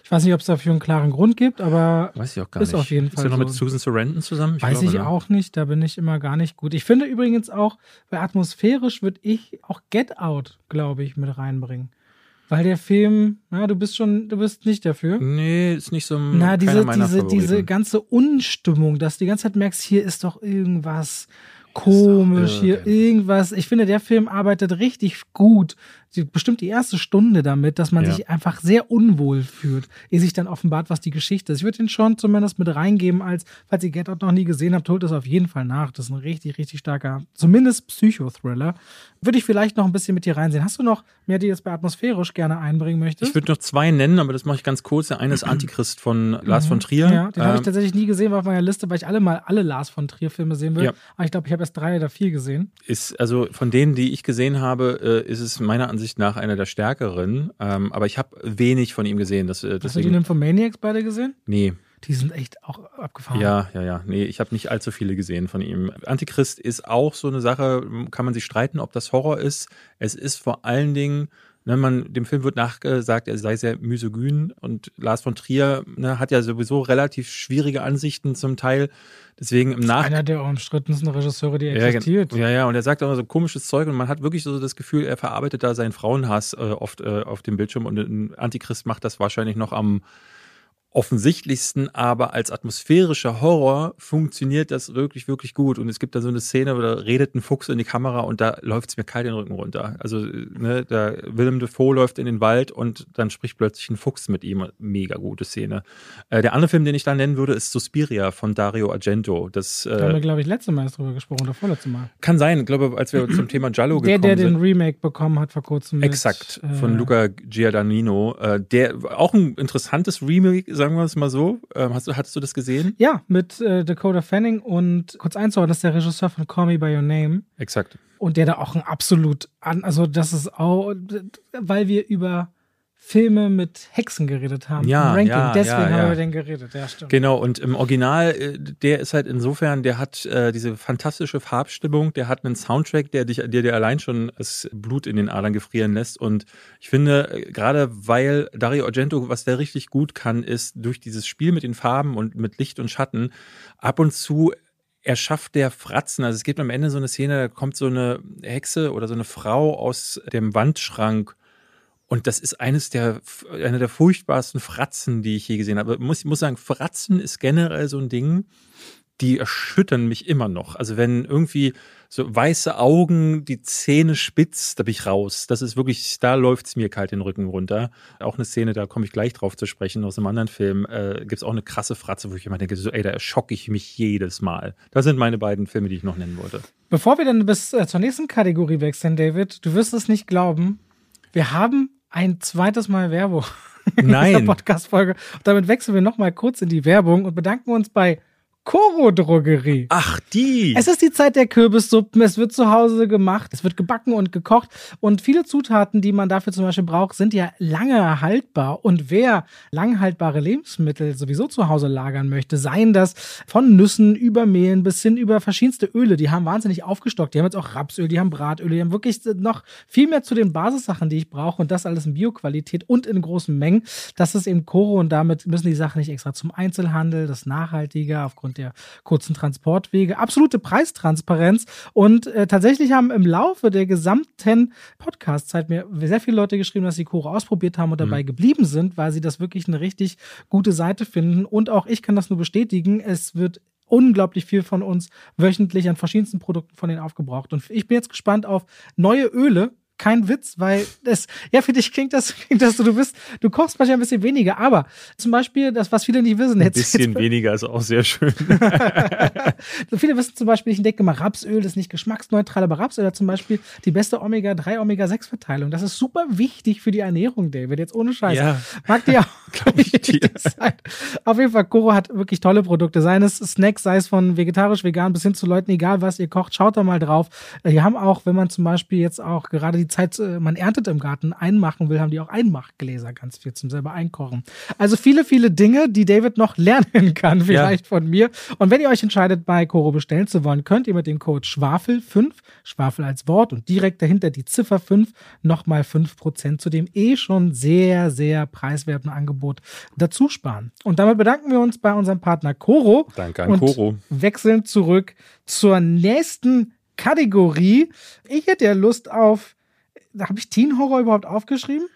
Ich weiß nicht, ob es dafür einen klaren Grund gibt, aber weiß ich auch gar ist nicht. auf jeden ist Fall er noch so. mit Susan Sarandon zusammen? weiß glaube, ich ne? auch nicht, da bin ich immer gar nicht gut. Ich finde übrigens auch, bei atmosphärisch würde ich auch Get Out, glaube ich, mit reinbringen. Weil der Film, na, du bist schon, du bist nicht dafür. Nee, ist nicht so ein Na, diese, diese, diese ganze Unstimmung, dass du die ganze Zeit merkst, hier ist doch irgendwas komisch, hier irgendwas. irgendwas. Ich finde, der Film arbeitet richtig gut, die, bestimmt die erste Stunde damit, dass man Ja. sich einfach sehr unwohl fühlt, ehe sich dann offenbart, was die Geschichte ist. Ich würde den schon zumindest mit reingeben, als, falls ihr Get Out noch nie gesehen habt, holt es auf jeden Fall nach. Das ist ein richtig, richtig starker, zumindest Psychothriller. Würde ich vielleicht noch ein bisschen mit dir reinsehen. Hast du noch mehr, die jetzt bei atmosphärisch gerne einbringen möchtest? Ich würde noch zwei nennen, aber das mache ich ganz kurz. Der eine ist Antichrist von Lars von Trier. Mhm. Ja, den habe ich Ähm, tatsächlich nie gesehen, war auf meiner Liste, weil ich alle mal alle Lars von Trier Filme sehen will. Ja. Aber ich glaube, ich habe erst drei oder vier gesehen. ist also von denen, die ich gesehen habe, äh, ist es meiner Ansicht nach einer der stärkeren. Ähm, aber ich habe wenig von ihm gesehen. Das, äh, Hast du die Nymphomaniacs beide gesehen? nee, Die sind echt auch abgefahren. ja, ja, ja, nee, ich habe nicht allzu viele gesehen von ihm. Antichrist ist auch so eine Sache, kann man sich streiten, ob das Horror ist. Es ist vor allen Dingen Ne, man, dem Film wird nachgesagt, er sei sehr misogyn und Lars von Trier ne, hat ja sowieso relativ schwierige Ansichten zum Teil. Deswegen im Nach Einer der umstrittensten Regisseure, die Ja, existiert. Ja, ja, und er sagt auch immer so komisches Zeug und man hat wirklich so das Gefühl, er verarbeitet da seinen Frauenhass äh, oft äh, auf dem Bildschirm und ein Antichrist macht das wahrscheinlich noch am offensichtlichsten, aber als atmosphärischer Horror funktioniert das wirklich, wirklich gut. Und es gibt da so eine Szene, wo da redet ein Fuchs in die Kamera und da läuft es mir kalt den Rücken runter. Also, ne, da Willem Dafoe läuft in den Wald und dann spricht plötzlich ein Fuchs mit ihm. Mega gute Szene. Äh, der andere Film, den ich da nennen würde, ist Suspiria von Dario Argento. Das Da haben wir, äh, glaube ich, letzte Mal drüber gesprochen oder vorletzte Mal. kann sein. Ich glaube, als wir zum Thema Giallo Der, gekommen der sind. den Remake bekommen hat vor kurzem. Mit, Exakt, äh, von Luca Giordannino. Äh, der auch ein interessantes Remake, sagen wir es mal so. Ähm, hast du, hattest du das gesehen? Ja, mit äh, Dakota Fanning und kurz einzuordnen, das ist der Regisseur von Call Me By Your Name. Exakt. Und der da auch ein absolut an, also das ist auch, weil wir über Filme mit Hexen geredet haben. Ja, Ranking. ja, Deswegen ja, haben wir ja. den geredet. Ja, stimmt. Genau, und im Original, äh, der ist halt insofern, der hat äh, diese fantastische Farbstimmung, der hat einen Soundtrack, der dich, der dir allein schon das Blut in den Adern gefrieren lässt. Und ich finde, äh, gerade weil Dario Argento, was der richtig gut kann, ist durch dieses Spiel mit den Farben und mit Licht und Schatten, ab und zu erschafft der Fratzen. Also es gibt am Ende so eine Szene, da kommt so eine Hexe oder so eine Frau aus dem Wandschrank und das ist eines der, eine der furchtbarsten Fratzen, die ich je gesehen habe. Ich muss, muss sagen, Fratzen ist generell so ein Ding, die erschüttern mich immer noch. Also wenn irgendwie so weiße Augen, die Zähne spitz, da bin ich raus. Das ist wirklich, da läuft's mir kalt den Rücken runter. Auch eine Szene, da komme ich gleich drauf zu sprechen, aus einem anderen Film, äh, gibt's auch eine krasse Fratze, wo ich immer denke, so, ey, da erschocke ich mich jedes Mal. Das sind meine beiden Filme, die ich noch nennen wollte. Bevor wir dann bis äh, zur nächsten Kategorie wechseln, David, du wirst es nicht glauben, wir haben ein zweites Mal Werbung in Nein. dieser Podcast-Folge. Damit wechseln wir nochmal kurz in die Werbung und bedanken uns bei Coro Drogerie. Ach, die! Es ist die Zeit der Kürbissuppen, es wird zu Hause gemacht, es wird gebacken und gekocht. Und viele Zutaten, die man dafür zum Beispiel braucht, sind ja lange haltbar. Und wer langhaltbare Lebensmittel sowieso zu Hause lagern möchte, seien das von Nüssen über Mehlen bis hin über verschiedenste Öle, die haben wahnsinnig aufgestockt, die haben jetzt auch Rapsöl, die haben Bratöl, die haben wirklich noch viel mehr zu den Basissachen, die ich brauche. Und das alles in Bioqualität und in großen Mengen. Das ist eben Coro und damit müssen die Sachen nicht extra zum Einzelhandel, das ist nachhaltiger aufgrund der kurzen Transportwege, absolute Preistransparenz. Und äh, tatsächlich haben im Laufe der gesamten Podcast-Zeit mir sehr viele Leute geschrieben, dass sie Coro ausprobiert haben und dabei geblieben sind, weil sie das wirklich eine richtig gute Seite finden. Und auch ich kann das nur bestätigen, es wird unglaublich viel von uns wöchentlich an verschiedensten Produkten von denen aufgebraucht. Und ich bin jetzt gespannt auf neue Öle, kein Witz, weil das, ja, für dich klingt das, klingt das so, du bist, du kochst manchmal ein bisschen weniger, aber zum Beispiel, das, was viele nicht wissen, ein bisschen jetzt, weniger ist auch sehr schön. viele wissen zum Beispiel, ich entdecke mal, Rapsöl ist nicht geschmacksneutral, aber Rapsöl hat zum Beispiel die beste Omega-3, Omega-6-Verteilung. Das ist super wichtig für die Ernährung, David, jetzt ohne Scheiß. Ja. Mag dir auch wichtig sein. Auf jeden Fall, Koro hat wirklich tolle Produkte, seien es Snacks, sei es von vegetarisch, vegan bis hin zu Leuten, egal was ihr kocht, schaut da mal drauf. Die haben auch, wenn man zum Beispiel jetzt auch gerade die Zeit, äh, man erntet im Garten, einmachen will, haben die auch Einmachgläser ganz viel zum selber einkochen. Also viele, viele Dinge, die David noch lernen kann, vielleicht ja. von mir. Und wenn ihr euch entscheidet, bei Coro bestellen zu wollen, könnt ihr mit dem Code Schwafel5, Schwafel als Wort und direkt dahinter die Ziffer 5 nochmal 5% zu dem eh schon sehr, sehr preiswerten Angebot dazu sparen. Und damit bedanken wir uns bei unserem Partner Coro. Danke an Coro. Wechseln zurück zur nächsten Kategorie. Ich hätte ja Lust auf. Habe ich Teen Horror überhaupt aufgeschrieben?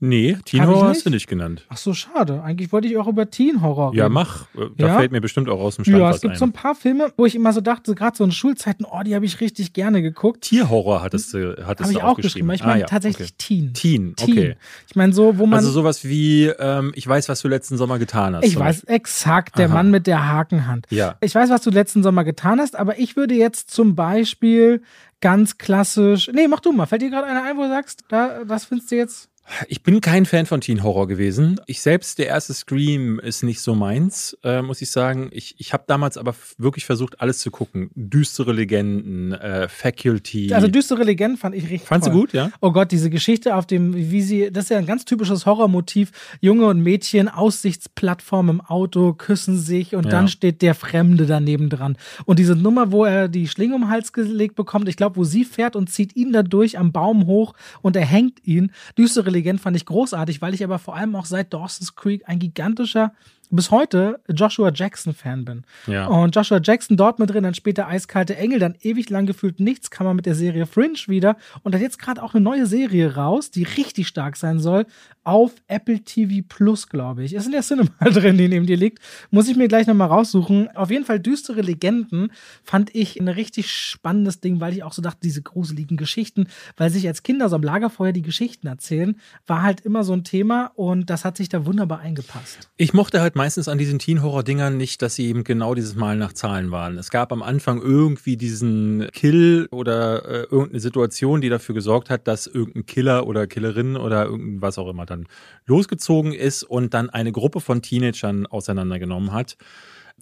Nee, Teen Horror hast du nicht genannt. Ach so, schade. Eigentlich wollte ich auch über Teen Horror reden. Ja, mach. Da ja? fällt mir bestimmt auch aus dem Stand Ja, es gibt ein. so ein paar Filme, wo ich immer so dachte, gerade so in Schulzeiten, oh, die habe ich richtig gerne geguckt. Tierhorror hattest du hattest Hab ich auch geschrieben. Ich meine ah, ja. tatsächlich okay. Teen. Teen, okay. Teen. Ich meine so, wo man Also sowas wie ähm, ich weiß, was du letzten Sommer getan hast. Ich weiß exakt, der Aha. Mann mit der Hakenhand. Ja. Ich weiß, was du letzten Sommer getan hast, aber ich würde jetzt zum Beispiel ganz klassisch. Nee, mach du mal. Fällt dir gerade einer ein, wo du sagst, da, das findest du jetzt ich bin kein Fan von Teen Horror gewesen. Ich selbst, der erste Scream ist nicht so meins, äh, muss ich sagen. Ich, ich habe damals aber wirklich versucht, alles zu gucken. Düstere Legenden, äh, Faculty. Also düstere Legenden fand ich richtig Fandst toll. du gut, ja? Oh Gott, diese Geschichte auf dem, wie sie, das ist ja ein ganz typisches Horrormotiv. Junge und Mädchen, Aussichtsplattform im Auto, küssen sich und ja. dann steht der Fremde daneben dran. Und diese Nummer, wo er die Schlinge um den Hals gelegt bekommt, ich glaube, wo sie fährt und zieht ihn dadurch am Baum hoch und er hängt ihn. Düstere Legend fand ich großartig, weil ich aber vor allem auch seit Dawson's Creek ein gigantischer bis heute Joshua Jackson-Fan bin. Ja. Und Joshua Jackson dort mit drin, dann später Eiskalte Engel, dann ewig lang gefühlt nichts, kam man mit der Serie Fringe wieder und hat jetzt gerade auch eine neue Serie raus, die richtig stark sein soll, auf Apple TV Plus, glaube ich. Ist in der Cinema drin, die neben dir liegt. Muss ich mir gleich nochmal raussuchen. Auf jeden Fall düstere Legenden fand ich ein richtig spannendes Ding, weil ich auch so dachte, diese gruseligen Geschichten, weil sich als Kinder so am Lagerfeuer die Geschichten erzählen, war halt immer so ein Thema und das hat sich da wunderbar eingepasst. Ich mochte halt meistens an diesen Teen-Horror-Dingern nicht, dass sie eben genau dieses Mal nach Zahlen waren. Es gab am Anfang irgendwie diesen Kill oder äh, irgendeine Situation, die dafür gesorgt hat, dass irgendein Killer oder Killerin oder irgendwas auch immer dann losgezogen ist und dann eine Gruppe von Teenagern auseinandergenommen hat.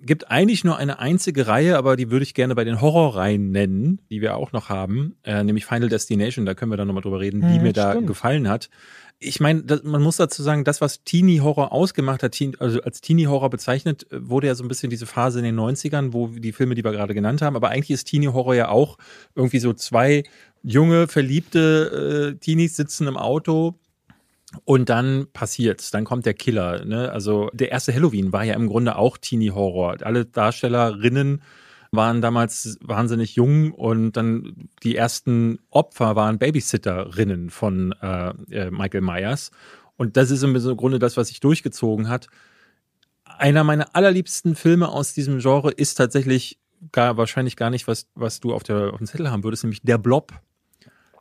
Gibt eigentlich nur eine einzige Reihe, aber die würde ich gerne bei den Horrorreihen nennen, die wir auch noch haben, äh, nämlich Final Destination. Da können wir dann nochmal drüber reden, wie hm, mir stimmt. da gefallen hat ich meine, man muss dazu sagen, das, was Teenie-Horror ausgemacht hat, also als Teenie-Horror bezeichnet, äh, wurde ja so ein bisschen diese Phase in den 90ern, wo die Filme, die wir gerade genannt haben, aber eigentlich ist Teenie-Horror ja auch irgendwie so zwei junge, verliebte äh, Teenies sitzen im Auto und dann passiert's, dann kommt der Killer. Ne? Also der erste Halloween war ja im Grunde auch Teenie-Horror. Alle Darstellerinnen waren damals wahnsinnig jung und dann die ersten Opfer waren Babysitterinnen von äh, äh, Michael Myers. Und das ist im Grunde das, was sich durchgezogen hat. Einer meiner allerliebsten Filme aus diesem Genre ist tatsächlich gar, wahrscheinlich gar nicht, was, was du auf, der, auf dem Zettel haben würdest, nämlich Der Blob.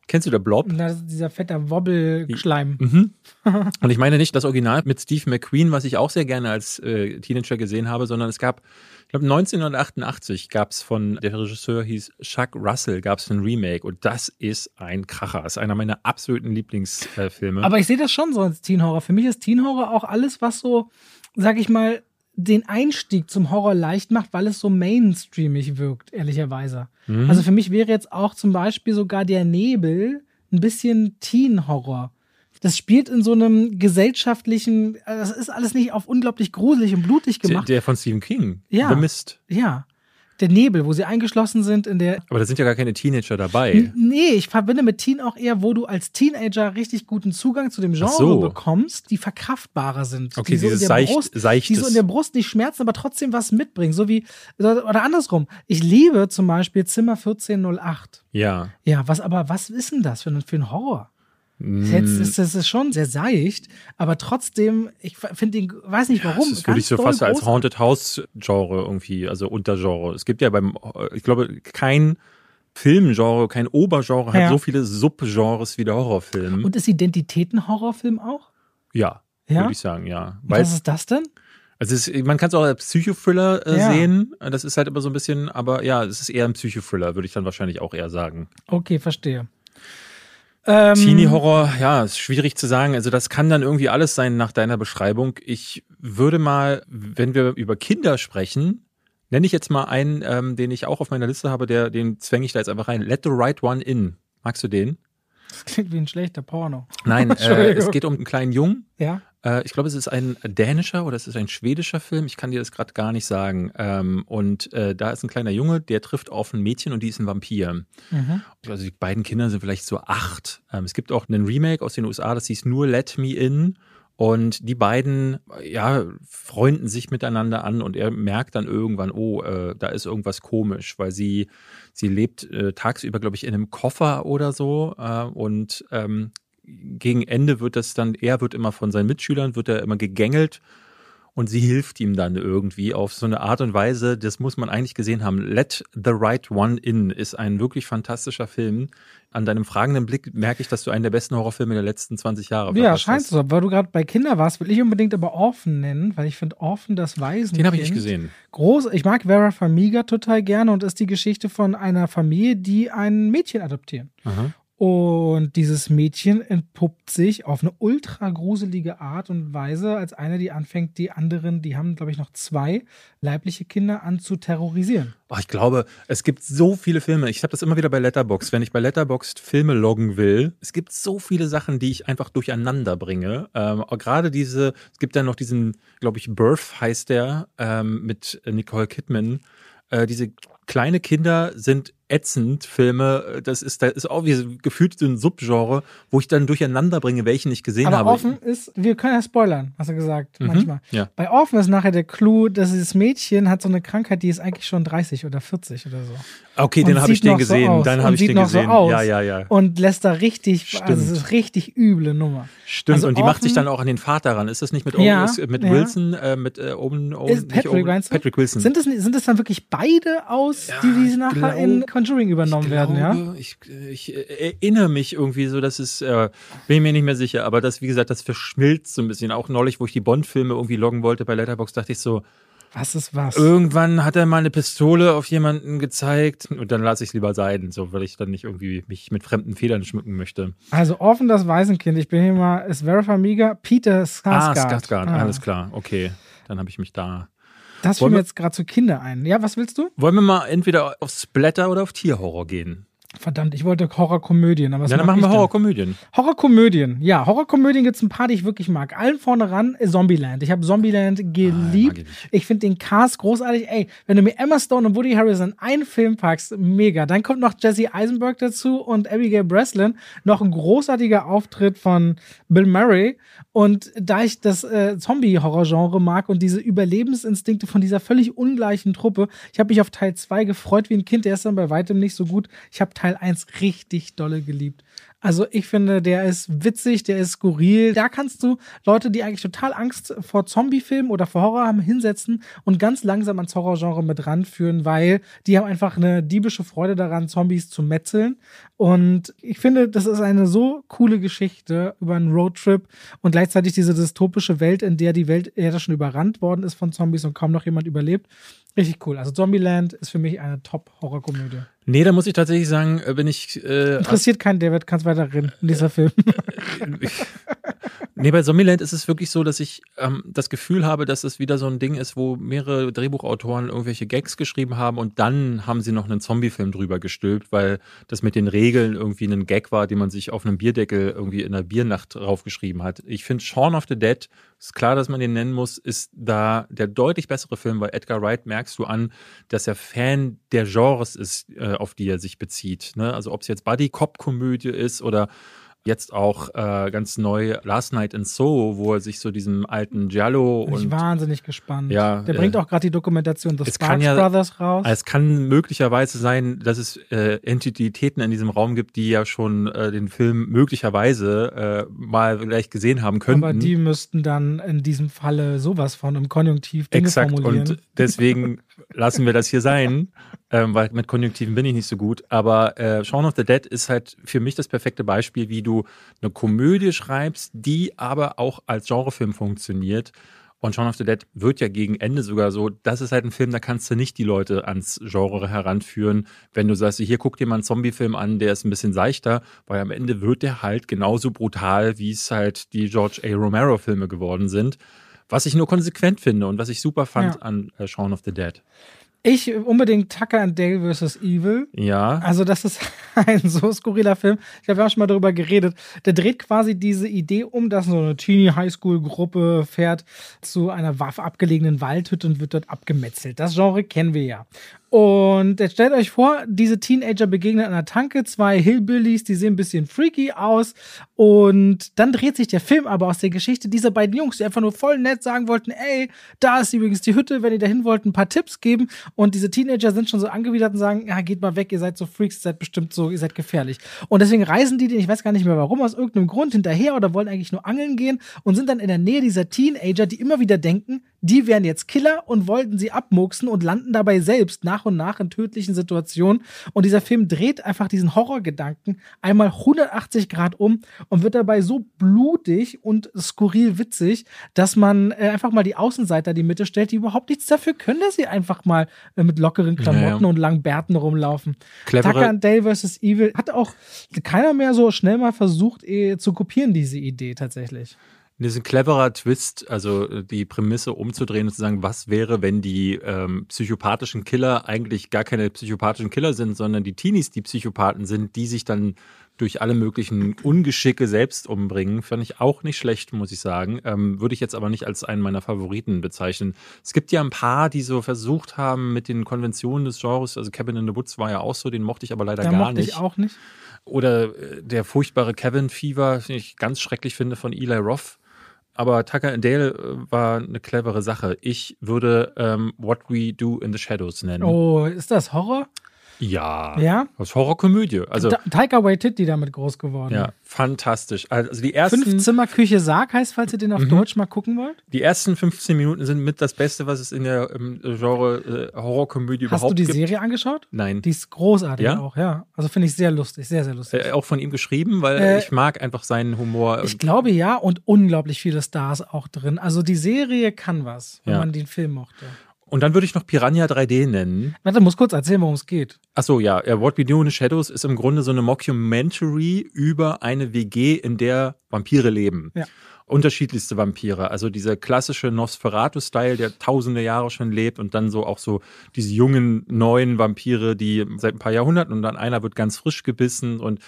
Kennst du der Blob? Das ist dieser fette Wobbelschleim. Mhm. Und ich meine nicht das Original mit Steve McQueen, was ich auch sehr gerne als äh, Teenager gesehen habe, sondern es gab glaube 1988 gab es von, der Regisseur hieß Chuck Russell, gab es ein Remake und das ist ein Kracher. Das ist einer meiner absoluten Lieblingsfilme. Äh, Aber ich sehe das schon so als Teen Horror. Für mich ist Teen Horror auch alles, was so, sag ich mal, den Einstieg zum Horror leicht macht, weil es so mainstreamig wirkt, ehrlicherweise. Mhm. Also für mich wäre jetzt auch zum Beispiel sogar der Nebel ein bisschen Teen-Horror das spielt in so einem gesellschaftlichen, äh, das ist alles nicht auf unglaublich gruselig und blutig gemacht. Der von Stephen King. Ja. The Mist. Ja. Der Nebel, wo sie eingeschlossen sind in der. Aber da sind ja gar keine Teenager dabei. N nee, ich verbinde mit Teen auch eher, wo du als Teenager richtig guten Zugang zu dem Genre so. bekommst, die verkraftbarer sind. Okay, die so dieses seicht, Brust, Die so in der Brust nicht schmerzen, aber trotzdem was mitbringen. So wie, oder andersrum. Ich liebe zum Beispiel Zimmer 1408. Ja. Ja, was aber, was ist denn das für ein, für ein Horror? Jetzt ist es schon sehr seicht, aber trotzdem, ich finde den, weiß nicht warum. Ja, das würde ich so fast als Haunted House Genre irgendwie, also Untergenre. Es gibt ja beim, ich glaube, kein Filmgenre, kein Obergenre, Ja. hat so viele Subgenres wie der Horrorfilm. Und ist Identität ein Horrorfilm auch? ja, Ja? würde ich sagen, ja. Und Was ist das denn? Also ist, man kann es auch als Psychothriller äh, Ja. sehen. Das ist halt immer so ein bisschen, aber ja, es ist eher ein Psychothriller, würde ich dann wahrscheinlich auch eher sagen. Okay, verstehe. Ähm, Teenie-Horror, ja, ist schwierig zu sagen. Also das kann dann irgendwie alles sein nach deiner Beschreibung. Ich würde mal, wenn wir über Kinder sprechen, nenne ich jetzt mal einen, ähm, den ich auch auf meiner Liste habe, der, den zwänge ich da jetzt einfach rein. Let the right one in. Magst du den? Das klingt wie ein schlechter Porno. Nein, äh, es geht um einen kleinen Jungen. Ja? Äh, ich glaube, es ist ein dänischer oder es ist ein schwedischer Film. Ich kann dir das gerade gar nicht sagen. Ähm, und äh, da ist ein kleiner Junge, der trifft auf ein Mädchen und die ist ein Vampir. Mhm. Also die beiden Kinder sind vielleicht so acht. Ähm, es gibt auch einen Remake aus den USA, das hieß nur Let Me In. Und die beiden, ja, freunden sich miteinander an und er merkt dann irgendwann, oh, äh, da ist irgendwas komisch, weil sie, sie lebt äh, tagsüber, glaube ich, in einem Koffer oder so. Äh, und ähm, gegen Ende wird das dann, er wird immer von seinen Mitschülern, wird er immer gegängelt und sie hilft ihm dann irgendwie auf so eine Art und Weise, das muss man eigentlich gesehen haben. Let the Right One In ist ein wirklich fantastischer Film. An deinem fragenden Blick merke ich, dass du einen der besten Horrorfilme der letzten 20 Jahre Ja, verpasst scheint so. Weil du gerade bei Kinder warst, will ich unbedingt aber Orphan nennen, weil ich finde Orphan das Waisen. Den habe ich nicht gesehen. Groß, ich mag Vera Farmiga total gerne und ist die Geschichte von einer Familie, die ein Mädchen adoptieren. Aha. Und dieses Mädchen entpuppt sich auf eine ultra gruselige Art und Weise als eine, die anfängt, die anderen, die haben, glaube ich, noch zwei leibliche Kinder an zu terrorisieren. Oh, ich glaube, es gibt so viele Filme. Ich habe das immer wieder bei Letterbox. Wenn ich bei Letterboxd Filme loggen will, es gibt so viele Sachen, die ich einfach durcheinander bringe. Ähm, gerade diese, es gibt dann noch diesen, glaube ich, Birth heißt der, ähm, mit Nicole Kidman. Äh, diese kleine Kinder sind ätzend Filme. Das ist, da ist auch wie gefühlt so ein Subgenre, wo ich dann durcheinander bringe, welchen ich gesehen Aber habe. offen ist, wir können ja spoilern, hast du gesagt, Mhm, manchmal. ja. Bei Orphan ist nachher der Clou, dass dieses Mädchen hat so eine Krankheit, die ist eigentlich schon 30 oder 40 oder so. Okay, den habe ich den so gesehen. aus. dann Und habe ich den noch so gesehen. aus. Ja, ja, ja. Und lässt da richtig, also es Stimmt. ist richtig üble Nummer. Stimmt, Also und die macht sich dann auch an den Vater ran. Ist das nicht mit, Ja, Owen, ist mit ja. Wilson, äh, mit äh, Owen, Owen Patrick, Owen? Patrick Wilson. Sind das, sind das dann wirklich beide aus, die, ich nachher in Conjuring übernommen ich werden, ja? glaube, Ich, ich erinnere mich irgendwie so, dass es, äh, bin ich mir nicht mehr sicher, aber das, wie gesagt, das verschmilzt so ein bisschen. Auch neulich, wo ich die Bond-Filme irgendwie loggen wollte bei Letterboxd, dachte ich so, Was ist was? irgendwann hat er mal eine Pistole auf jemanden gezeigt und dann lasse ich es lieber sein, so, weil ich dann nicht irgendwie mich mit fremden Federn schmücken möchte. Also offen das Waisenkind, ich bin hier mal, ist Vera Farmiga, Peter Ah, Skarsgård. Skarsgård, Ah. alles klar, okay. Dann habe ich mich da. Das fiel mir wir- jetzt gerade zu Kinder ein. Ja, was willst du? Wollen wir mal entweder auf Splatter oder auf Tierhorror gehen? Verdammt, ich wollte Horrorkomödien, aber Ja, dann mach machen ich wir? Horrorkomödien. Horrorkomödien, ja, Horrorkomödien gibt es ein paar, die ich wirklich mag. Allen vorne ran ist Zombieland. Ich habe Zombieland Ah, geliebt. ich nicht. ich finde den Cast großartig. Ey, wenn du mir Emma Stone und Woody Harrelson in einen Film packst, mega. Dann kommt noch Jesse Eisenberg dazu und Abigail Breslin. Noch ein großartiger Auftritt von Bill Murray. Und da ich das äh, Zombie-Horror-Genre mag und diese Überlebensinstinkte von dieser völlig ungleichen Truppe, ich habe mich auf Teil 2 gefreut wie ein Kind. Der ist dann bei weitem nicht so gut. Ich habe Teil 1 richtig dolle geliebt. Also ich finde, der ist witzig, der ist skurril. Da kannst du Leute, die eigentlich total Angst vor Zombie-Filmen oder vor Horror haben, hinsetzen und ganz langsam ans Horrorgenre mit ranführen, weil die haben einfach eine diebische Freude daran, Zombies zu metzeln. Und ich finde, das ist eine so coole Geschichte über einen Roadtrip und gleichzeitig diese dystopische Welt, in der die Welt eher schon überrannt worden ist von Zombies und kaum noch jemand überlebt. Richtig cool. Also Zombieland ist für mich eine Top-Horrorkomödie. Nee, da muss ich tatsächlich sagen, äh, bin ich. Äh, Interessiert keinen David, kannst weiter reden in dieser Film. nee, bei Zombieland ist es wirklich so, dass ich ähm, das Gefühl habe, dass es wieder so ein Ding ist, wo mehrere Drehbuchautoren irgendwelche Gags geschrieben haben und dann haben sie noch einen Zombie-Film drüber gestülpt, weil das mit den Regeln irgendwie ein Gag war, den man sich auf einem Bierdeckel irgendwie in der Biernacht draufgeschrieben hat. Ich finde Shaun of the Dead, ist klar, dass man den nennen muss, ist da der deutlich bessere Film, weil Edgar Wright merkst du an, dass er Fan der Genres ist, äh, auf die er sich bezieht. Ne? Also ob es jetzt Buddy-Cop-Komödie ist oder jetzt auch äh, ganz neu Last Night in Soho, wo er sich so diesem alten Giallo Bin ich und wahnsinnig gespannt. Ja, Der äh, bringt auch gerade die Dokumentation The Sparks ja- Brothers raus. es kann möglicherweise sein, dass es äh, Entitäten in diesem Raum gibt, die ja schon äh, den Film möglicherweise äh, mal vielleicht gesehen haben könnten. aber die müssten dann in diesem Falle sowas von im Konjunktiv Dinge Exakt. formulieren. Und deswegen lassen wir das hier sein, ähm, weil mit Konjunktiven bin ich nicht so gut. Aber äh, Shaun of the Dead ist halt für mich das perfekte Beispiel, wie du eine Komödie schreibst, die aber auch als Genrefilm funktioniert. Und Shaun of the Dead wird ja gegen Ende sogar so, das ist halt ein Film, da kannst du nicht die Leute ans Genre heranführen, wenn du sagst, hier guck dir mal einen Zombie-Film an, der ist ein bisschen seichter, weil am Ende wird der halt genauso brutal, wie es halt die George A. Romero-Filme geworden sind. Was ich nur konsequent finde und was ich super fand ja. an äh, Shaun of the Dead. Ich unbedingt Tucker and Dale vs. Evil. Ja. Also, das ist ein so skurriler Film. Ich habe ja auch schon mal darüber geredet. Der dreht quasi diese Idee um, dass so eine Teenie-Highschool-Gruppe fährt zu einer abgelegenen Waldhütte und wird dort abgemetzelt. Das Genre kennen wir ja. Und jetzt stellt euch vor, diese Teenager begegnen an der Tanke, zwei Hillbillies, die sehen ein bisschen freaky aus. Und dann dreht sich der Film aber aus der Geschichte dieser beiden Jungs, die einfach nur voll nett sagen wollten, ey, da ist übrigens die Hütte, wenn ihr dahin wollt, ein paar Tipps geben. Und diese Teenager sind schon so angewidert und sagen, ja, geht mal weg, ihr seid so Freaks, ihr seid bestimmt so, ihr seid gefährlich. Und deswegen reisen die, ich weiß gar nicht mehr warum, aus irgendeinem Grund hinterher oder wollen eigentlich nur angeln gehen und sind dann in der Nähe dieser Teenager, die immer wieder denken, die wären jetzt Killer und wollten sie abmuxen und landen dabei selbst nach und nach in tödlichen Situationen. Und dieser Film dreht einfach diesen Horrorgedanken einmal 180 Grad um und wird dabei so blutig und skurril witzig, dass man äh, einfach mal die Außenseiter die Mitte stellt, die überhaupt nichts dafür können, dass sie einfach mal äh, mit lockeren Klamotten ja. und langen Bärten rumlaufen. Clevere. Tucker and Dale vs. Evil hat auch keiner mehr so schnell mal versucht eh, zu kopieren, diese Idee tatsächlich. Das ist ein cleverer Twist, also äh, die Prämisse umzudrehen und zu sagen, was wäre, wenn die ähm, psychopathischen Killer eigentlich gar keine psychopathischen Killer sind, sondern die Teenies die Psychopathen sind, die sich dann durch alle möglichen Ungeschicke selbst umbringen. Fand ich auch nicht schlecht, muss ich sagen. Ähm, würde ich jetzt aber nicht als einen meiner Favoriten bezeichnen. Es gibt ja ein paar, die so versucht haben mit den Konventionen des Genres. Also Cabin in the Woods war ja auch so, den mochte ich aber leider Der gar mochte nicht. Ich auch nicht. Oder äh, der furchtbare Kevin Fever, den ich ganz schrecklich finde, von Eli Roth aber Tucker and Dale äh, war eine clevere Sache. Ich würde ähm, What We Do in the Shadows nennen. Oh, ist das Horror? Ja. Ja? Das Horrorkomödie. Also, Taika Waititi damit groß geworden. Ja, fantastisch. Also die ersten. Fünf Zimmer Küche Sarg heißt, falls ihr den auf mhm. Deutsch mal gucken wollt. Die ersten 15 Minuten sind mit das Beste, was es in der im Genre äh, Horrorkomödie überhaupt gibt. Hast du die gibt. Serie angeschaut? Nein. Die ist großartig ja? auch, ja. Also finde ich sehr lustig, sehr, sehr lustig. Äh, auch von ihm geschrieben, weil äh, ich mag einfach seinen Humor. Ich glaube ja und unglaublich viele Stars auch drin. Also die Serie kann was, wenn ja. man den Film mochte. Und dann würde ich noch Piranha 3D nennen. Warte, muss kurz erzählen, worum es geht. Achso, ja. What We Do in the Shadows ist im Grunde so eine Mockumentary über eine WG, in der Vampire leben. Ja. Unterschiedlichste Vampire. Also dieser klassische Nosferatu-Style, der tausende Jahre schon lebt und dann so auch so diese jungen, neuen Vampire, die seit ein paar Jahrhunderten und dann einer wird ganz frisch gebissen und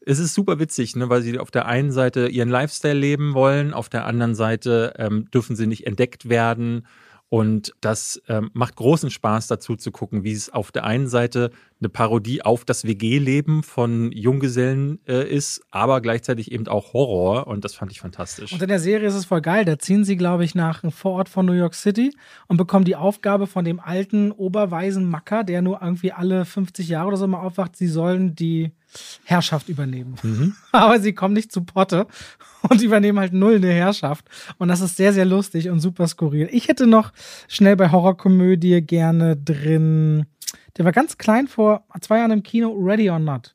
es ist super witzig, ne, weil sie auf der einen Seite ihren Lifestyle leben wollen, auf der anderen Seite ähm, dürfen sie nicht entdeckt werden und das ähm, macht großen Spaß dazu zu gucken, wie es auf der einen Seite eine Parodie auf das WG-Leben von Junggesellen äh, ist, aber gleichzeitig eben auch Horror. Und das fand ich fantastisch. Und in der Serie ist es voll geil. Da ziehen sie, glaube ich, nach einem Vorort von New York City und bekommen die Aufgabe von dem alten oberweisen Macker, der nur irgendwie alle 50 Jahre oder so mal aufwacht, sie sollen die Herrschaft übernehmen. Mhm. Aber sie kommen nicht zu Potte und übernehmen halt null eine Herrschaft. Und das ist sehr, sehr lustig und super skurril. Ich hätte noch schnell bei Horrorkomödie gerne drin, der war ganz klein vor zwei Jahren im Kino, Ready or Not.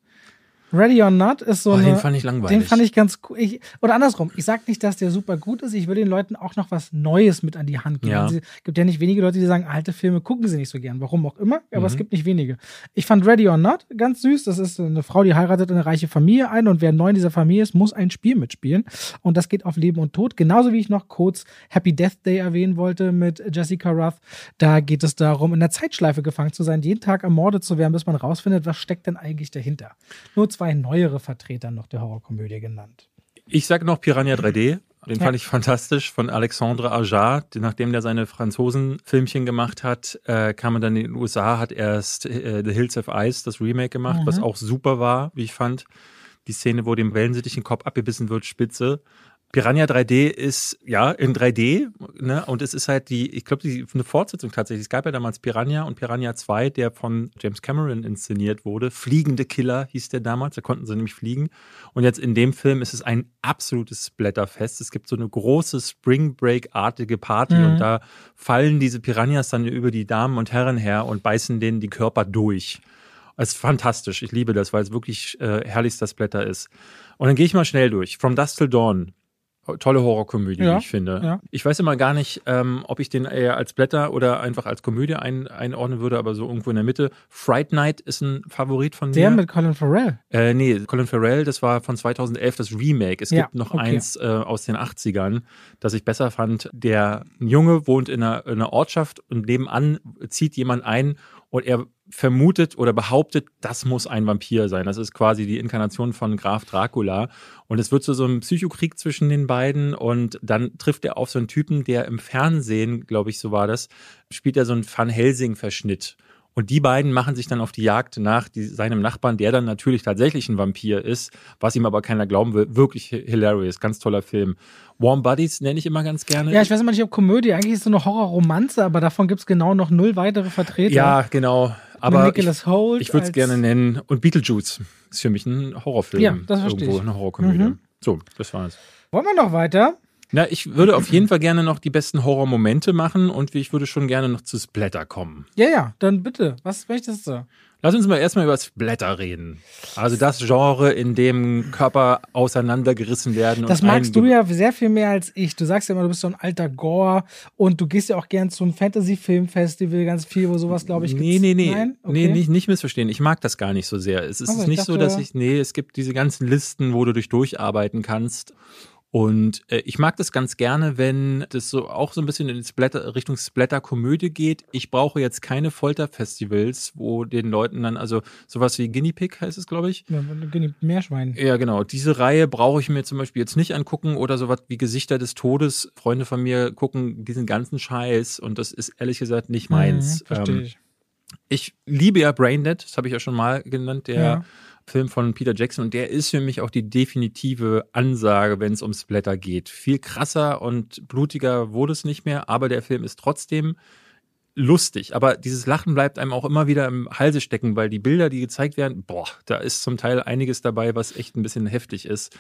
Ready or Not ist so oh, eine, Den fand ich langweilig. Den fand ich ganz cool. Ich, oder andersrum, ich sag nicht, dass der super gut ist. Ich will den Leuten auch noch was Neues mit an die Hand geben. Ja. Es gibt ja nicht wenige Leute, die sagen, alte Filme gucken sie nicht so gern. Warum auch immer. Aber mhm. es gibt nicht wenige. Ich fand Ready or Not ganz süß. Das ist eine Frau, die heiratet eine reiche Familie ein und wer neu in dieser Familie ist, muss ein Spiel mitspielen. Und das geht auf Leben und Tod. Genauso wie ich noch kurz Happy Death Day erwähnen wollte mit Jessica Ruth. Da geht es darum, in der Zeitschleife gefangen zu sein, jeden Tag ermordet zu werden, bis man rausfindet, was steckt denn eigentlich dahinter. Nur zwei neuere Vertreter noch der Horrorkomödie genannt. Ich sage noch Piranha 3D. Den ja. fand ich fantastisch von Alexandre Ajar. Nachdem der seine Franzosen-Filmchen gemacht hat, äh, kam er dann in den USA, hat erst äh, The Hills of Ice, das Remake gemacht, mhm. was auch super war, wie ich fand. Die Szene, wo dem Wellensittich den Kopf abgebissen wird, spitze. Piranha 3D ist ja in 3D, ne? Und es ist halt die, ich glaube, die eine Fortsetzung tatsächlich. Es gab ja damals Piranha und Piranha 2, der von James Cameron inszeniert wurde. Fliegende Killer hieß der damals, da konnten sie nämlich fliegen. Und jetzt in dem Film ist es ein absolutes Splatterfest. Es gibt so eine große Spring Break-artige Party mhm. und da fallen diese Piranhas dann über die Damen und Herren her und beißen denen die Körper durch. Es ist fantastisch. Ich liebe das, weil es wirklich äh, herrlichster Splatter ist. Und dann gehe ich mal schnell durch. From Dust Till Dawn tolle Horrorkomödie, ja, wie ich finde. Ja. Ich weiß immer gar nicht, ähm, ob ich den eher als Blätter oder einfach als Komödie ein, einordnen würde, aber so irgendwo in der Mitte. Fright Night ist ein Favorit von mir. Der mit Colin Farrell? Äh, nee, Colin Farrell, das war von 2011 das Remake. Es ja, gibt noch okay. eins äh, aus den 80ern, das ich besser fand. Der Junge wohnt in einer, in einer Ortschaft und nebenan zieht jemand ein und er vermutet oder behauptet, das muss ein Vampir sein. Das ist quasi die Inkarnation von Graf Dracula. Und es wird so, so ein Psychokrieg zwischen den beiden. Und dann trifft er auf so einen Typen, der im Fernsehen, glaube ich, so war das, spielt er so einen Van Helsing-Verschnitt. Und die beiden machen sich dann auf die Jagd nach die, seinem Nachbarn, der dann natürlich tatsächlich ein Vampir ist, was ihm aber keiner glauben will. Wirklich hilarious, ganz toller Film. Warm Buddies nenne ich immer ganz gerne. Ja, ich weiß immer nicht, ob Komödie. Eigentlich ist es so eine Horrorromanze, aber davon gibt es genau noch null weitere Vertreter. Ja, genau. Aber ich, ich würde es gerne nennen. Und Beetlejuice ist für mich ein Horrorfilm. Ja, das verstehe Irgendwo, ich. eine Horrorkomödie. Mhm. So, das war's. Wollen wir noch weiter? Na, ich würde auf jeden Fall gerne noch die besten Horrormomente machen und ich würde schon gerne noch zu Splatter kommen. Ja, ja, dann bitte. Was möchtest du? Lass uns mal erstmal über Splatter reden. Also das Genre, in dem Körper auseinandergerissen werden. Das magst du ja sehr viel mehr als ich. Du sagst ja immer, du bist so ein alter Gore und du gehst ja auch gern zum Fantasy-Film-Festival ganz viel, wo sowas, glaube ich, gibt. Nee, nee, nee. Nein? Okay. Nee, nicht, nicht missverstehen. Ich mag das gar nicht so sehr. Es ist Aber nicht dachte, so, dass ich, nee, es gibt diese ganzen Listen, wo du dich durcharbeiten kannst. Und äh, ich mag das ganz gerne, wenn das so auch so ein bisschen in Splatter, Richtung Splatter-Komödie geht. Ich brauche jetzt keine Folterfestivals, wo den Leuten dann, also sowas wie Guinea Pig heißt es, glaube ich. Ja, Meerschwein. Ja, genau. Diese Reihe brauche ich mir zum Beispiel jetzt nicht angucken oder sowas wie Gesichter des Todes. Freunde von mir gucken diesen ganzen Scheiß und das ist ehrlich gesagt nicht meins. Mhm, verstehe ähm, ich. Ich liebe ja Braindead, das habe ich ja schon mal genannt, der ja Film von Peter Jackson und der ist für mich auch die definitive Ansage, wenn es um Splatter geht. Viel krasser und blutiger wurde es nicht mehr, aber der Film ist trotzdem lustig. Aber dieses Lachen bleibt einem auch immer wieder im Halse stecken, weil die Bilder, die gezeigt werden, boah, da ist zum Teil einiges dabei, was echt ein bisschen heftig ist.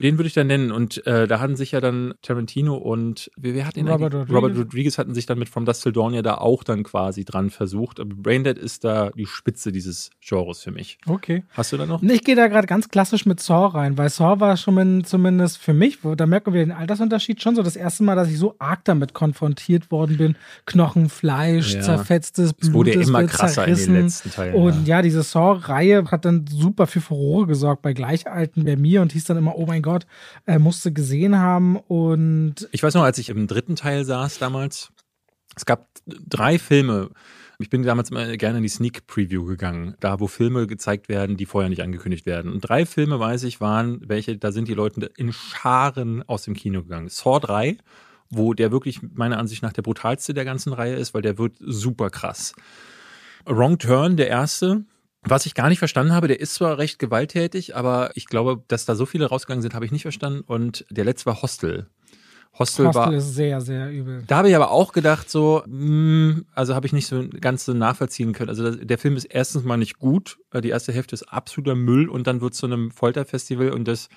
Den würde ich dann nennen. Und äh, da hatten sich ja dann Tarantino und wer, wer hat ihn Robert Rodriguez. Robert Rodriguez hatten sich dann mit From Dust Till Dawn ja da auch dann quasi dran versucht. Aber Braindead ist da die Spitze dieses Genres für mich. Okay. Hast du da noch? Ich gehe da gerade ganz klassisch mit Saw rein, weil Saw war schon in, zumindest für mich, wo, da merken wir den Altersunterschied schon so das erste Mal, dass ich so arg damit konfrontiert worden bin. Knochen, Fleisch, ja. zerfetztes Blut. Es wurde immer krasser in den letzten Teilen. Und ja, ja diese Saw-Reihe hat dann super für Furore gesorgt bei Gleichalten bei mir und hieß dann immer, oh mein Gott, er musste gesehen haben und. Ich weiß noch, als ich im dritten Teil saß damals, es gab drei Filme. Ich bin damals immer gerne in die Sneak Preview gegangen, da wo Filme gezeigt werden, die vorher nicht angekündigt werden. Und drei Filme, weiß ich, waren welche, da sind die Leute in Scharen aus dem Kino gegangen. Saw 3, wo der wirklich meiner Ansicht nach der brutalste der ganzen Reihe ist, weil der wird super krass. Wrong Turn, der erste, was ich gar nicht verstanden habe, der ist zwar recht gewalttätig, aber ich glaube, dass da so viele rausgegangen sind, habe ich nicht verstanden. Und der letzte war Hostel. Hostel, Hostel war, ist sehr, sehr übel. Da habe ich aber auch gedacht, so, mh, hm, also habe ich nicht so ganz so nachvollziehen können. Also der Film ist erstens mal nicht gut. Die erste Hälfte ist absoluter Müll und dann wird es zu einem Folterfestival und das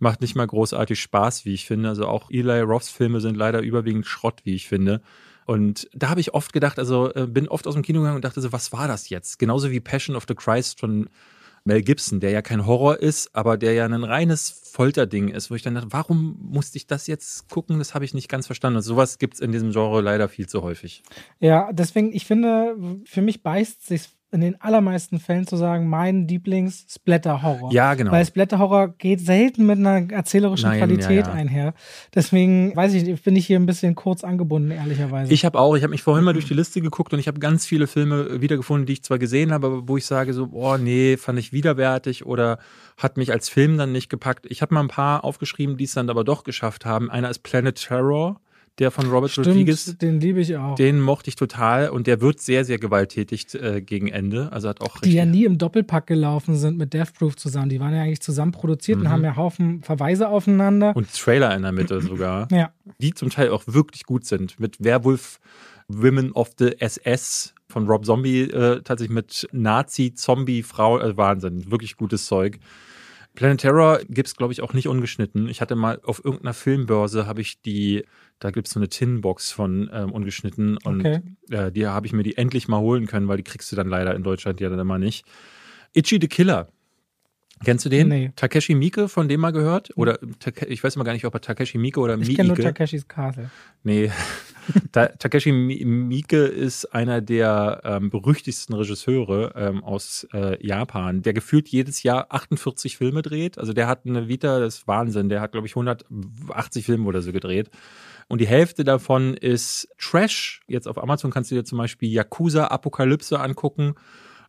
macht nicht mal großartig Spaß, wie ich finde. Also auch Eli Roths Filme sind leider überwiegend Schrott, wie ich finde. Und da habe ich oft gedacht, also äh, bin oft aus dem Kino gegangen und dachte so, was war das jetzt? Genauso wie Passion of the Christ von Mel Gibson, der ja kein Horror ist, aber der ja ein reines Folterding ist, wo ich dann dachte, warum musste ich das jetzt gucken? Das habe ich nicht ganz verstanden. Und sowas gibt es in diesem Genre leider viel zu häufig. Ja, deswegen, ich finde, für mich beißt sich in den allermeisten Fällen zu sagen, mein Lieblings-Splatter-Horror. Ja, genau. Weil Splatter-Horror geht selten mit einer erzählerischen Nein, Qualität ja, ja. einher. Deswegen, weiß ich, bin ich hier ein bisschen kurz angebunden, ehrlicherweise. Ich habe auch, ich habe mich vorhin mal durch die Liste geguckt und ich habe ganz viele Filme wiedergefunden, die ich zwar gesehen habe, aber wo ich sage so, oh nee, fand ich widerwärtig oder hat mich als Film dann nicht gepackt. Ich habe mal ein paar aufgeschrieben, die es dann aber doch geschafft haben. Einer ist Planet Terror der von Robert Stimmt, Rodriguez. den liebe ich auch. Den mochte ich total und der wird sehr, sehr gewalttätig äh, gegen Ende. Also hat auch die ja nie im Doppelpack gelaufen sind mit Death Proof zusammen. Die waren ja eigentlich zusammen produziert und Mhm. haben ja Haufen Verweise aufeinander. und Trailer in der Mitte sogar. ja. die zum Teil auch wirklich gut sind. Mit Werwolf, Women of the SS von Rob Zombie, äh, tatsächlich mit Nazi, Zombie, Frau, äh, Wahnsinn, wirklich gutes Zeug. Planet Terror gibt's glaube ich, auch nicht ungeschnitten. Ich hatte mal auf irgendeiner Filmbörse, habe ich die, da gibt's so eine Tinbox von ähm, ungeschnitten und Okay. äh, die habe ich mir die endlich mal holen können, weil die kriegst du dann leider in Deutschland ja dann immer nicht. Itchy the Killer. Kennst du den? Nee. Takeshi Miike, von dem mal gehört? Oder ich weiß mal gar nicht, ob er Takeshi Miike oder Ich kenne nur Miike. Takeshis Castle. Nee, Ta Takeshi Mi- Miike ist einer der ähm, berüchtigsten Regisseure ähm, aus äh, Japan, der gefühlt jedes Jahr 48 Filme dreht. Also der hat eine Vita, das ist Wahnsinn. Der hat, glaube ich, 180 Filme oder so gedreht. Und die Hälfte davon ist Trash. Jetzt auf Amazon kannst du dir zum Beispiel Yakuza Apokalypse angucken.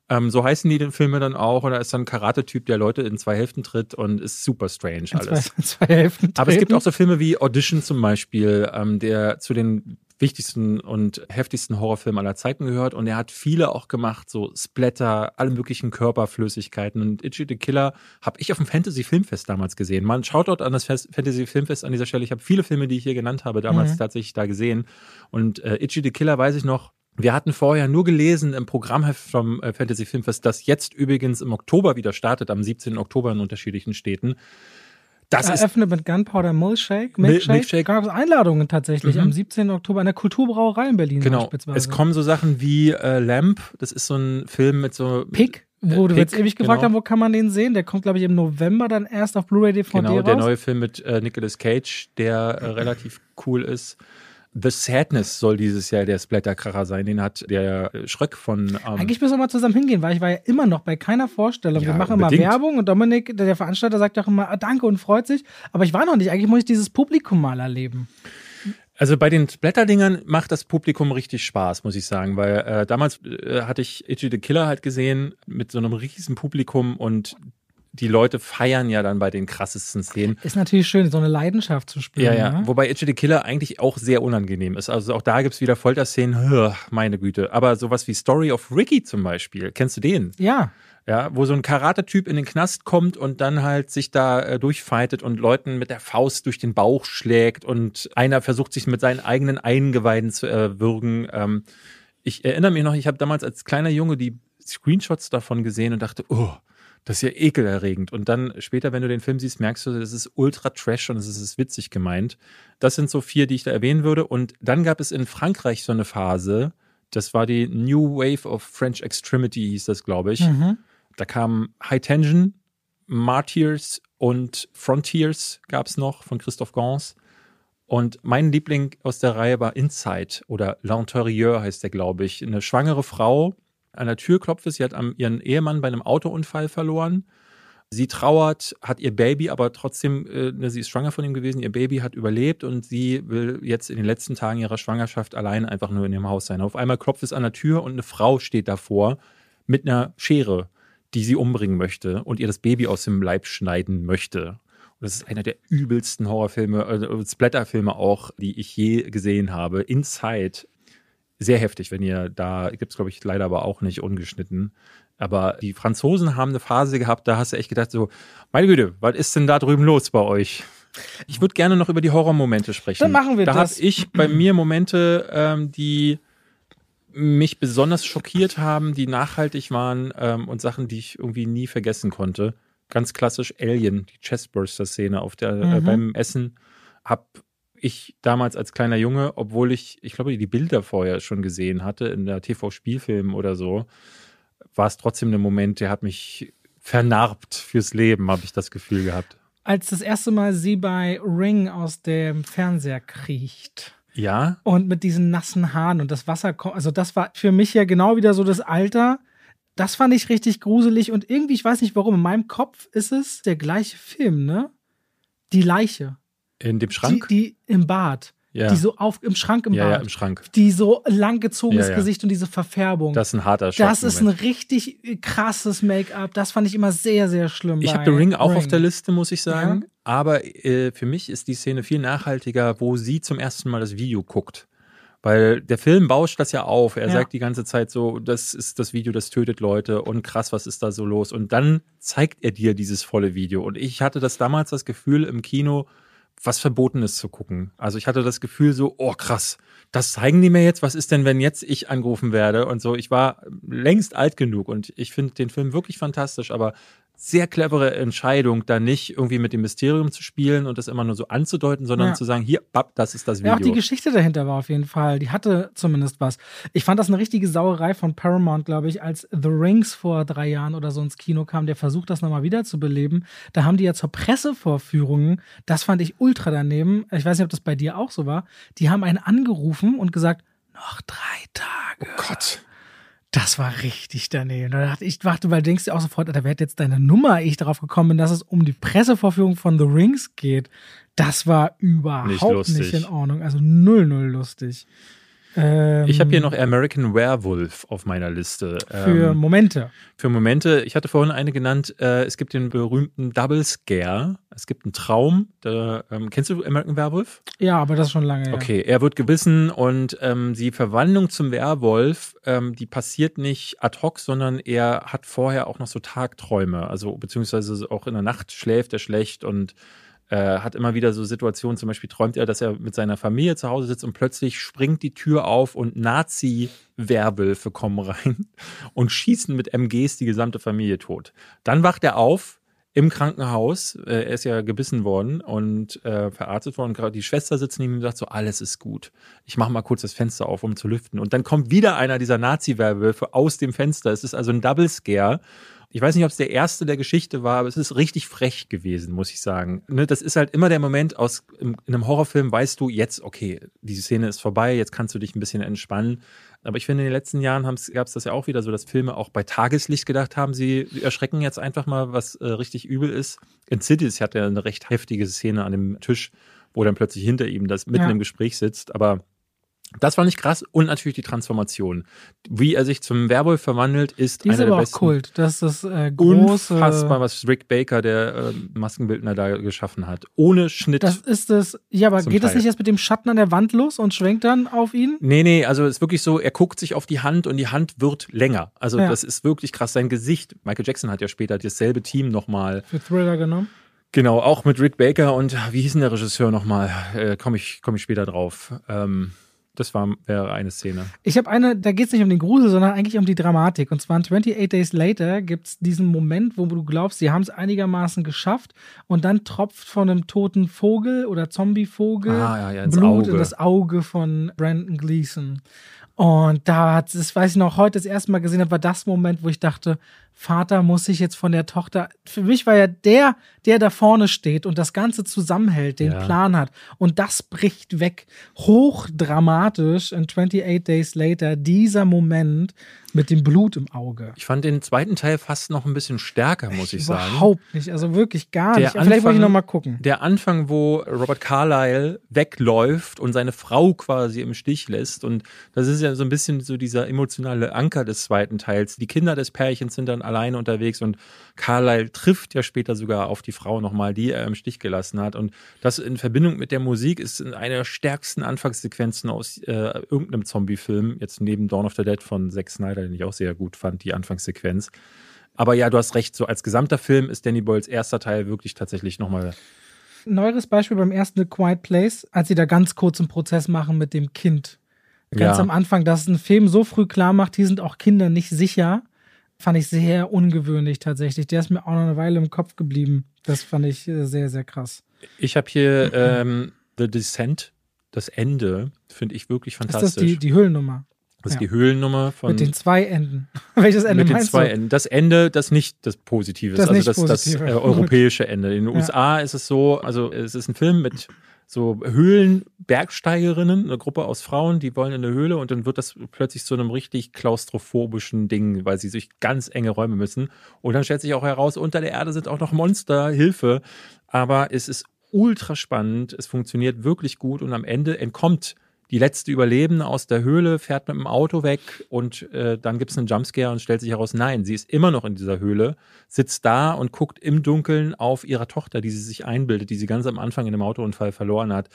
Ähm, so heißen die den Filme dann auch. Und da ist dann ein Karate-Typ, der Leute in zwei Hälften tritt und ist super strange In zwei, alles. zwei Hälften. Aber es gibt auch so Filme wie Audition zum Beispiel, ähm, der zu den wichtigsten und heftigsten Horrorfilmen aller Zeiten gehört. Und er hat viele auch gemacht, so Splatter, alle möglichen Körperflüssigkeiten. Und Itchy the Killer habe ich auf dem Fantasy Filmfest damals gesehen. Man schaut dort an das Fest, Fantasy Filmfest an dieser Stelle. Ich habe viele Filme, die ich hier genannt habe, damals Mhm. tatsächlich da gesehen. Und äh, Itchy the Killer weiß ich noch, wir hatten vorher nur gelesen im Programmheft vom äh, Fantasy Filmfest, das jetzt übrigens im Oktober wieder startet, am 17. Oktober in unterschiedlichen Städten. Das ist Eröffnet mit Gunpowder Milkshake. Mil- Milkshake. Milkshake. Gab es Einladungen tatsächlich Mhm. am 17. Oktober in der Kulturbrauerei in Berlin Genau. Es kommen so Sachen wie äh, Lamp, das ist so ein Film mit so. Pick, wo Äh, du jetzt Pick, ewig gefragt genau. haben, wo kann man den sehen? Der kommt, glaube ich, im November dann erst auf Blu-ray DVD Genau, raus. der neue Film mit äh, Nicolas Cage, der äh, relativ cool ist. The Sadness soll dieses Jahr der Splatterkracher sein. Den hat der Schröck von. Ähm, Eigentlich müssen wir mal zusammen hingehen, weil ich war ja immer noch bei keiner Vorstellung. Ja, wir machen immer unbedingt. Werbung und Dominik, der der Veranstalter, sagt auch immer ah, Danke und freut sich. Aber ich war noch nicht. Eigentlich muss ich dieses Publikum mal erleben. Also bei den Splatterdingern macht das Publikum richtig Spaß, muss ich sagen, weil äh, damals äh, hatte ich Itchy the Killer halt gesehen mit so einem riesen Publikum und die Leute feiern ja dann bei den krassesten Szenen. Ist natürlich schön, so eine Leidenschaft zu spüren. Ja, ja. Ne? Wobei Itchy the Killer eigentlich auch sehr unangenehm ist. Also auch da gibt's wieder Folterszenen, meine Güte. Aber sowas wie Story of Ricky zum Beispiel, kennst du den? Ja, Ja, wo so ein Karate-Typ in den Knast kommt und dann halt sich da äh, durchfightet und Leuten mit der Faust durch den Bauch schlägt und einer versucht sich mit seinen eigenen Eingeweiden zu äh, würgen. Ähm, ich erinnere mich noch, ich habe damals als kleiner Junge die Screenshots davon gesehen und dachte, oh, das ist ja ekelerregend. Und dann später, wenn du den Film siehst, merkst du, das ist ultra trash und es ist witzig gemeint. Das sind so vier, die ich da erwähnen würde. Und dann gab es in Frankreich so eine Phase, das war die New Wave of French Extremity, hieß das, glaube ich. mhm. Da kamen High Tension, Martyrs und Frontiers gab es noch von Christoph Gans. Und mein Liebling aus der Reihe war Inside oder L'Intérieur heißt der, glaube ich. Eine schwangere Frau an der Tür klopft es. Sie hat am, ihren Ehemann bei einem Autounfall verloren. Sie trauert, hat ihr Baby, aber trotzdem, äh, ne, sie ist schwanger von ihm gewesen. Ihr Baby hat überlebt und sie will jetzt in den letzten Tagen ihrer Schwangerschaft allein einfach nur in ihrem Haus sein. Auf einmal klopft es an der Tür und eine Frau steht davor mit einer Schere, die sie umbringen möchte und ihr das Baby aus dem Leib schneiden möchte. Und das ist einer der übelsten Horrorfilme, also Splatterfilme auch, die ich je gesehen habe. Inside. Sehr heftig, wenn ihr da, gibt es glaube ich leider aber auch nicht ungeschnitten. Aber die Franzosen haben eine Phase gehabt, da hast du echt gedacht, so, meine Güte, was ist denn da drüben los bei euch? Ich würde gerne noch über die Horrormomente sprechen. Dann machen wir da das. habe ich bei mir Momente, ähm, die mich besonders schockiert haben, die nachhaltig waren ähm, und Sachen, die ich irgendwie nie vergessen konnte. Ganz klassisch Alien, die Chestburster-Szene auf der äh, Mhm. beim Essen, hab ich damals als kleiner Junge, obwohl ich, ich glaube, die Bilder vorher schon gesehen hatte in der TV-Spielfilm oder so, war es trotzdem ein Moment, der hat mich vernarbt fürs Leben, habe ich das Gefühl gehabt. Als das erste Mal sie bei Ring aus dem Fernseher kriecht. Ja, Und mit diesen nassen Haaren und das Wasser kommt. Also, das war für mich ja genau wieder so das Alter. Das fand ich richtig gruselig und irgendwie, ich weiß nicht warum, in meinem Kopf ist es der gleiche Film, ne? Die Leiche. In dem Die, Schrank. die im Bad. ja. Die so auf, im Schrank im ja, ja, Bad. im Schrank. die so langgezogenes Ja, ja. Gesicht und diese Verfärbung. Das ist ein harter Schock. Das ist ein richtig krasses Make-up. Das fand ich immer sehr, sehr schlimm. Ich habe The Ring auch auf der Liste, muss ich sagen. aber äh, für mich ist die Szene viel nachhaltiger, wo sie zum ersten Mal das Video guckt. Weil der Film bauscht das ja auf. Er Ja. sagt die ganze Zeit so, das ist das Video, das tötet Leute und krass, was ist da so los? Und dann zeigt er dir dieses volle Video. Und ich hatte das damals das Gefühl im Kino, was Verbotenes zu gucken. Also ich hatte das Gefühl so, oh krass, das zeigen die mir jetzt. Was ist denn, wenn jetzt ich angerufen werde? Und so, ich war längst alt genug und ich finde den Film wirklich fantastisch, aber sehr clevere Entscheidung, da nicht irgendwie mit dem Mysterium zu spielen und das immer nur so anzudeuten, sondern Ja. zu sagen, hier, bap, das ist das Video. Ja, auch die Geschichte dahinter war auf jeden Fall. Die hatte zumindest was. Ich fand das eine richtige Sauerei von Paramount, glaube ich, als The Rings vor drei Jahren oder so ins Kino kam, der versucht, das nochmal wiederzubeleben. Da haben die ja zur Pressevorführungen, das fand ich ultra daneben. Ich weiß nicht, ob das bei dir auch so war. Die haben einen angerufen und gesagt, noch drei Tage. Gott. Das war richtig daneben. Da dachte ich, warte, weil du denkst dir auch sofort, da wird jetzt deine Nummer, ehe ich darauf gekommen bin, dass es um die Pressevorführung von The Rings geht. Das war überhaupt Nicht nicht, in Ordnung. Also null, null lustig. Ähm, Ich habe hier noch American Werewolf auf meiner Liste. für Ähm, Momente. für Momente, ich hatte vorhin eine genannt, äh, es gibt den berühmten Double Scare. Es gibt einen Traum. Da, ähm, kennst du American Werewolf? Ja, aber das ist schon lange her. Okay, er wird gebissen und ähm, die Verwandlung zum Werwolf, ähm, die passiert nicht ad hoc, sondern er hat vorher auch noch so Tagträume. Also beziehungsweise auch in der Nacht schläft er schlecht und äh, hat immer wieder so Situationen, zum Beispiel träumt er, dass er mit seiner Familie zu Hause sitzt und plötzlich springt die Tür auf und Nazi-Werwölfe kommen rein und schießen mit MGs die gesamte Familie tot. Dann wacht er auf im Krankenhaus. Äh, er ist ja gebissen worden und äh, verarztet worden. Gerade die Schwester sitzt neben ihm und sagt so, alles ist gut. Ich mache mal kurz das Fenster auf, um zu lüften. Und dann kommt wieder einer dieser Nazi-Werwölfe aus dem Fenster. Es ist also ein Double Scare. Ich weiß nicht, ob es der erste der Geschichte war, aber es ist richtig frech gewesen, muss ich sagen. Ne, das ist halt immer der Moment aus, in, in einem Horrorfilm weißt du jetzt, okay, die Szene ist vorbei, jetzt kannst du dich ein bisschen entspannen. Aber ich finde, in den letzten Jahren gab es das ja auch wieder so, dass Filme auch bei Tageslicht gedacht haben, sie erschrecken jetzt einfach mal, was äh, richtig übel ist. In Cities hat er eine recht heftige Szene an dem Tisch, wo dann plötzlich hinter ihm das mitten Ja. im Gespräch sitzt. Aber das fand ich krass und natürlich die Transformation. Wie er sich zum Werwolf verwandelt, ist Die ist einer der aber auch besten. Kult. Das ist das äh, große. Unfassbar, was Rick Baker, der äh, Maskenbildner, da geschaffen hat. Ohne Schnitt. Das ist das. Ja, aber geht das Teil. nicht erst mit dem Schatten an der Wand los und schwenkt dann auf ihn? Nee, nee, also es ist wirklich so, er guckt sich auf die Hand und die Hand wird länger. Also Ja. das ist wirklich krass. Sein Gesicht, Michael Jackson hat ja später dasselbe Team nochmal, Für Thriller genommen. genau, auch mit Rick Baker und wie hieß denn der Regisseur nochmal? Äh, Komme ich, komm ich später drauf. Ähm, das war, wäre eine Szene. Ich habe eine, da geht es nicht um den Grusel, sondern eigentlich um die Dramatik. Und zwar in 28 Days Later gibt es diesen Moment, wo du glaubst, sie haben es einigermaßen geschafft und dann tropft von einem toten Vogel oder Zombie-Vogel Ah, ja, ja, Blut Auge. in das Auge von Brandon Gleason. Und da hat das weiß ich noch heute das erste Mal gesehen habe, war das Moment, wo ich dachte, Vater muss sich jetzt von der Tochter. Für mich war ja der, der da vorne steht und das Ganze zusammenhält, den Ja. Plan hat. Und das bricht weg. Hochdramatisch in 28 Days Later, dieser Moment mit dem Blut im Auge. Ich fand den zweiten Teil fast noch ein bisschen stärker, muss ich sagen. Überhaupt nicht, also wirklich gar Der nicht. Aber Vielleicht wollte ich Anfang- noch mal gucken. Der Anfang, wo Robert Carlyle wegläuft und seine Frau quasi im Stich lässt. Und das ist ja so ein bisschen so dieser emotionale Anker des zweiten Teils. Die Kinder des Pärchens sind dann alleine unterwegs und Carlyle trifft ja später sogar auf die Frau nochmal, die er im Stich gelassen hat. Und das in Verbindung mit der Musik ist eine der stärksten Anfangssequenzen aus äh, irgendeinem Zombie-Film. Jetzt neben Dawn of the Dead von Zack Snyder, den ich auch sehr gut fand, die Anfangssequenz. Aber ja, du hast recht, so als gesamter Film ist Danny Boyles erster Teil wirklich tatsächlich nochmal Neueres Beispiel beim ersten The Quiet Place, als sie da ganz kurz einen Prozess machen mit dem Kind. Ganz Ja. am Anfang, dass ein Film so früh klar macht, hier sind auch Kinder nicht sicher, fand ich sehr ungewöhnlich tatsächlich. Der ist mir auch noch eine Weile im Kopf geblieben. Das fand ich äh, sehr, sehr krass. Ich habe hier ähm, The Descent, das Ende, finde ich wirklich Ist fantastisch. das die, die Hüllennummer? Das ist ja. die Höhlennummer von Mit den zwei Enden. Welches Ende mit den meinst zwei du? Enden. Das Ende, das nicht das Positive ist, Das also das, das Positive. äh, europäische Ende. In den Ja. USA ist es so, also es ist ein Film mit so Höhlenbergsteigerinnen, eine Gruppe aus Frauen, die wollen in eine Höhle und dann wird das plötzlich zu einem richtig klaustrophobischen Ding, weil sie durch ganz enge Räume müssen. Und dann stellt sich auch heraus, unter der Erde sind auch noch Monster, Hilfe. Aber es ist ultra spannend, es funktioniert wirklich gut und am Ende entkommt die letzte Überlebende aus der Höhle fährt mit dem Auto weg und äh, dann gibt es einen Jumpscare und stellt sich heraus, nein, sie ist immer noch in dieser Höhle, sitzt da und guckt im Dunkeln auf ihre Tochter, die sie sich einbildet, die sie ganz am Anfang in dem Autounfall verloren hat.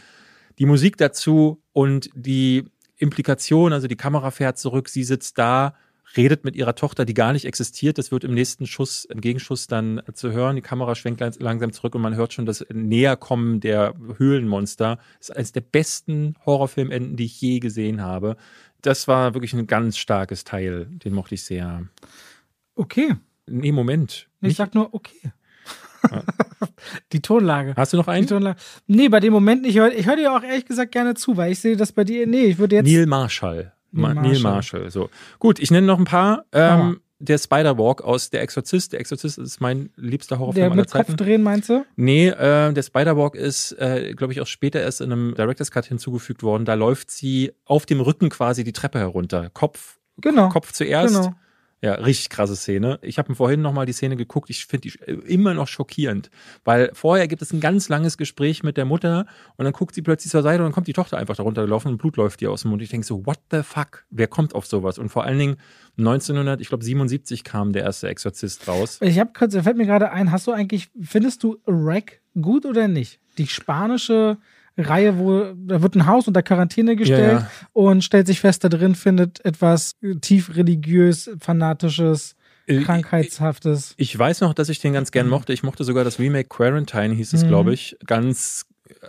Die Musik dazu und die Implikation, also die Kamera fährt zurück, sie sitzt da, redet mit ihrer Tochter, die gar nicht existiert. Das wird im nächsten Schuss, im Gegenschuss dann zu hören. Die Kamera schwenkt langsam zurück und man hört schon das Näherkommen der Höhlenmonster. Das ist eines der besten Horrorfilmenden, die ich je gesehen habe. Das war wirklich ein ganz starkes Teil. Den mochte ich sehr. Okay. Nee, Moment. Ich nicht? sag nur okay. Die Tonlage. Hast du noch einen? Die Tonlage. Nee, bei dem Moment nicht. Ich höre hör dir auch ehrlich gesagt gerne zu, weil ich sehe das bei dir. Nee, ich würde jetzt. Neil Marshall. Neil Marshall. Neil Marshall. So. Gut, ich nenne noch ein paar. Ähm, der Spider-Walk aus Der Exorzist. Der Exorzist ist mein liebster Horrorfilm der aller Zeiten. Der mit drehen, meinst du? Nee, äh, der Spider-Walk ist, äh, glaube ich, auch später erst in einem Director's Cut hinzugefügt worden. Da läuft sie auf dem Rücken quasi die Treppe herunter. Kopf, genau. Kopf zuerst. Genau. Ja, richtig krasse Szene. Ich habe vorhin nochmal die Szene geguckt. Ich finde die immer noch schockierend, weil vorher gibt es ein ganz langes Gespräch mit der Mutter und dann guckt sie plötzlich zur Seite und dann kommt die Tochter einfach darunter gelaufen und Blut läuft ihr aus dem Mund. Ich denke so, what the fuck? Wer kommt auf sowas? Und vor allen Dingen 1900, ich glaube 77 kam der erste Exorzist raus. Ich habe kurz, fällt mir gerade ein, hast du eigentlich, findest du Wreck gut oder nicht? Die spanische Reihe, wo da wird ein Haus unter Quarantäne gestellt ja, ja. und stellt sich fest, da drin findet etwas tief religiös, fanatisches, äh, krankheitshaftes. Ich, ich weiß noch, dass ich den ganz gern mhm. mochte. Ich mochte sogar das Remake Quarantine, hieß es, mhm. glaube ich, ganz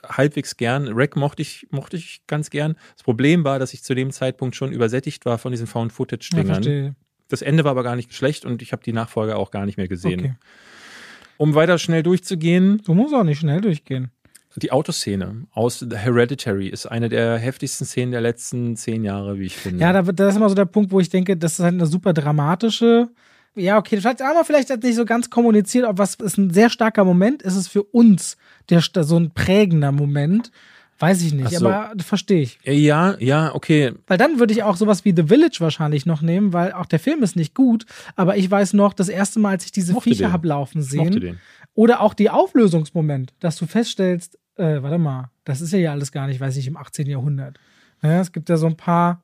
halbwegs gern. Rack mochte ich, mochte ich ganz gern. Das Problem war, dass ich zu dem Zeitpunkt schon übersättigt war von diesen Found-Footage-Dingern. Ja, das Ende war aber gar nicht schlecht und ich habe die Nachfolge auch gar nicht mehr gesehen. Okay. Um weiter schnell durchzugehen. Du musst auch nicht schnell durchgehen. Die Autoszene aus The Hereditary ist eine der heftigsten Szenen der letzten zehn Jahre, wie ich finde. Ja, da, das ist immer so der Punkt, wo ich denke, das ist halt eine super dramatische. Ja, okay, vielleicht haben wir vielleicht nicht so ganz kommuniziert, ob was ist ein sehr starker Moment, ist es für uns der, so ein prägender Moment. Weiß ich nicht, so. aber verstehe ich. Ja, ja, okay. Weil dann würde ich auch sowas wie The Village wahrscheinlich noch nehmen, weil auch der Film ist nicht gut, aber ich weiß noch, das erste Mal, als ich diese Mochte Viecher habe laufen sehen, oder auch die Auflösungsmoment, dass du feststellst, äh, warte mal, das ist ja alles gar nicht, weiß ich, im 18. Jahrhundert. Ja, es gibt ja so ein paar.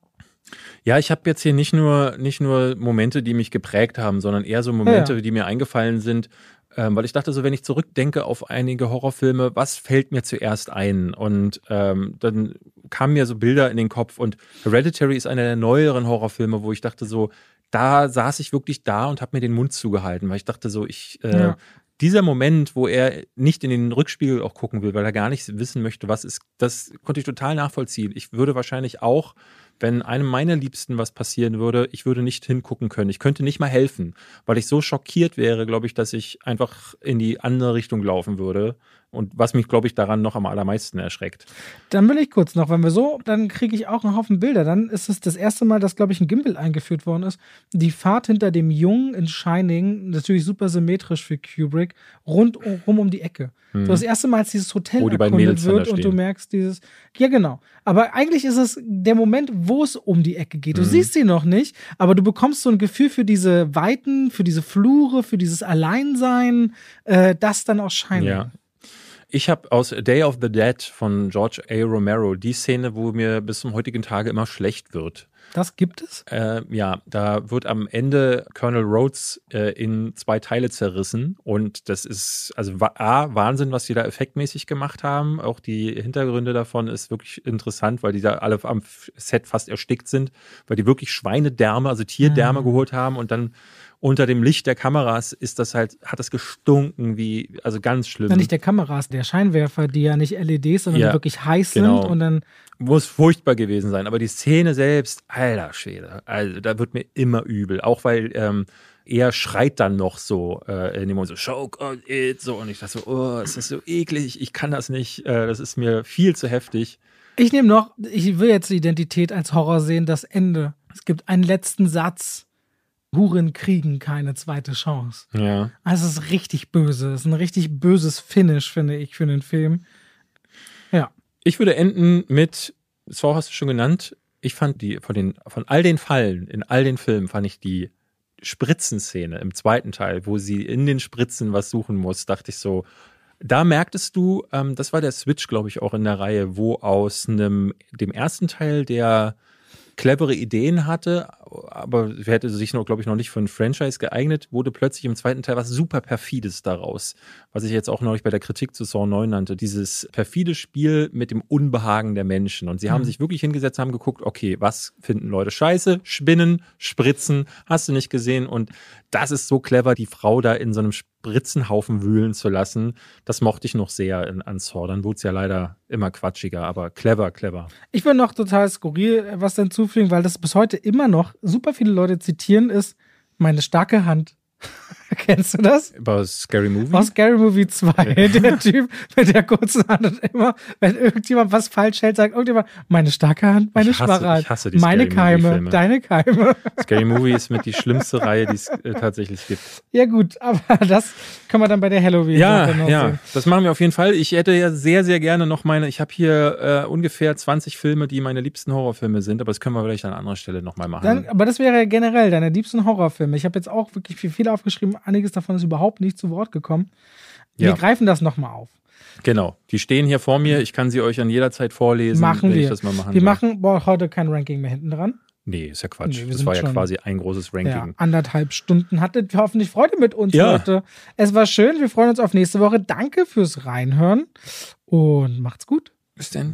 Ja, ich habe jetzt hier nicht nur, nicht nur Momente, die mich geprägt haben, sondern eher so Momente, ja, ja. die mir eingefallen sind, ähm, weil ich dachte so, wenn ich zurückdenke auf einige Horrorfilme, was fällt mir zuerst ein? Und ähm, dann kamen mir so Bilder in den Kopf und Hereditary ist einer der neueren Horrorfilme, wo ich dachte so, da saß ich wirklich da und habe mir den Mund zugehalten, weil ich dachte so, ich äh, ja dieser Moment, wo er nicht in den Rückspiegel auch gucken will, weil er gar nicht wissen möchte, was ist, das konnte ich total nachvollziehen. Ich würde wahrscheinlich auch, wenn einem meiner Liebsten was passieren würde, ich würde nicht hingucken können. Ich könnte nicht mal helfen, weil ich so schockiert wäre, glaube ich, dass ich einfach in die andere Richtung laufen würde. Und was mich, glaube ich, daran noch am allermeisten erschreckt. Dann will ich kurz noch, wenn wir so, dann kriege ich auch einen Haufen Bilder. Dann ist es das erste Mal, dass, glaube ich, ein Gimbal eingeführt worden ist. Die Fahrt hinter dem Jungen in Shining, natürlich super symmetrisch für Kubrick, rundum um die Ecke. Mhm. So das erste Mal, als dieses Hotel wo die erkundet wird und du merkst dieses, ja genau. Aber eigentlich ist es der Moment, wo es um die Ecke geht. Du mhm. siehst sie noch nicht, aber du bekommst so ein Gefühl für diese Weiten, für diese Flure, für dieses Alleinsein, äh, das dann auch Shining. Ja. Ich habe aus Day of the Dead von George A. Romero die Szene, wo mir bis zum heutigen Tage immer schlecht wird. Das gibt es? Äh, ja, da wird am Ende Colonel Rhodes äh, in zwei Teile zerrissen und das ist also A, Wahnsinn, was die da effektmäßig gemacht haben. Auch die Hintergründe davon ist wirklich interessant, weil die da alle am Set fast erstickt sind, weil die wirklich Schweinedärme, also Tierdärme mhm. geholt haben und dann unter dem Licht der Kameras ist das halt, hat das gestunken wie, also ganz schlimm. Ja, nicht der Kameras, der Scheinwerfer, die ja nicht LEDs, sondern ja, wirklich heiß genau. sind und dann. Muss furchtbar gewesen sein. Aber die Szene selbst, alter Schwede, also da wird mir immer übel. Auch weil, ähm, er schreit dann noch so äh, in dem Moment so, choke on it, so. Und ich dachte so, oh, es ist so eklig, ich kann das nicht, äh, das ist mir viel zu heftig. Ich nehme noch, ich will jetzt die Identität als Horror sehen, das Ende. Es gibt einen letzten Satz, Huren kriegen keine zweite Chance. Ja. Also es ist richtig böse. Es ist ein richtig böses Finish, finde ich, für den Film. Ja. Ich würde enden mit, Saw hast du schon genannt, ich fand die, von den, von all den Fallen, in all den Filmen fand ich die Spritzenszene im zweiten Teil, wo sie in den Spritzen was suchen muss, dachte ich so, Da merktest du, ähm, das war der Switch, glaube ich, auch in der Reihe, wo aus einem, dem ersten Teil, der clevere Ideen hatte, aber hätte sich noch, glaube ich, noch nicht für ein Franchise geeignet, wurde plötzlich im zweiten Teil was super perfides daraus. Was ich jetzt auch neulich bei der Kritik zu Saw 9 nannte. Dieses perfide Spiel mit dem Unbehagen der Menschen. Und sie haben mhm. sich wirklich hingesetzt, haben geguckt, okay, was finden Leute scheiße? Spinnen, Spritzen, hast du nicht gesehen? Und das ist so clever, die Frau da in so einem Spritzenhaufen wühlen zu lassen. Das mochte ich noch sehr in, an Saw. Dann wurde es ja leider immer quatschiger, aber clever, clever. Ich will noch total skurril was hinzufügen, weil das bis heute immer noch super viele Leute zitieren, ist meine starke Hand. Kennst du das? Aus Scary Movie? Aus Scary Movie 2. Der Typ mit der kurzen Hand und immer, wenn irgendjemand was falsch hält, sagt irgendjemand, meine starke Hand, meine ich hasse, schwache Hand. Ich hasse die meine Scary Keime, deine Keime. Scary Movie ist mit die schlimmste Reihe, die es äh, tatsächlich gibt. Ja, gut, aber das können wir dann bei der Halloween ja, noch ja, sehen. das machen wir auf jeden Fall. Ich hätte ja sehr, sehr gerne noch meine, ich habe hier äh, ungefähr 20 Filme, die meine liebsten Horrorfilme sind, aber das können wir vielleicht an anderer Stelle nochmal machen. Dann, aber das wäre generell deine liebsten Horrorfilme. Ich habe jetzt auch wirklich viel, viel aufgeschrieben, einiges davon ist überhaupt nicht zu Wort gekommen. Wir ja. greifen das nochmal auf. Genau, die stehen hier vor mir. Ich kann sie euch an jeder Zeit vorlesen. Machen wir. das mal machen wir soll. machen boah, heute kein Ranking mehr hinten dran. Nee, ist ja Quatsch. Nee, das war ja quasi ein großes Ranking. Ja, anderthalb Stunden. Hattet hoffentlich Freude mit uns ja. heute. Es war schön. Wir freuen uns auf nächste Woche. Danke fürs Reinhören und macht's gut. Bis denn.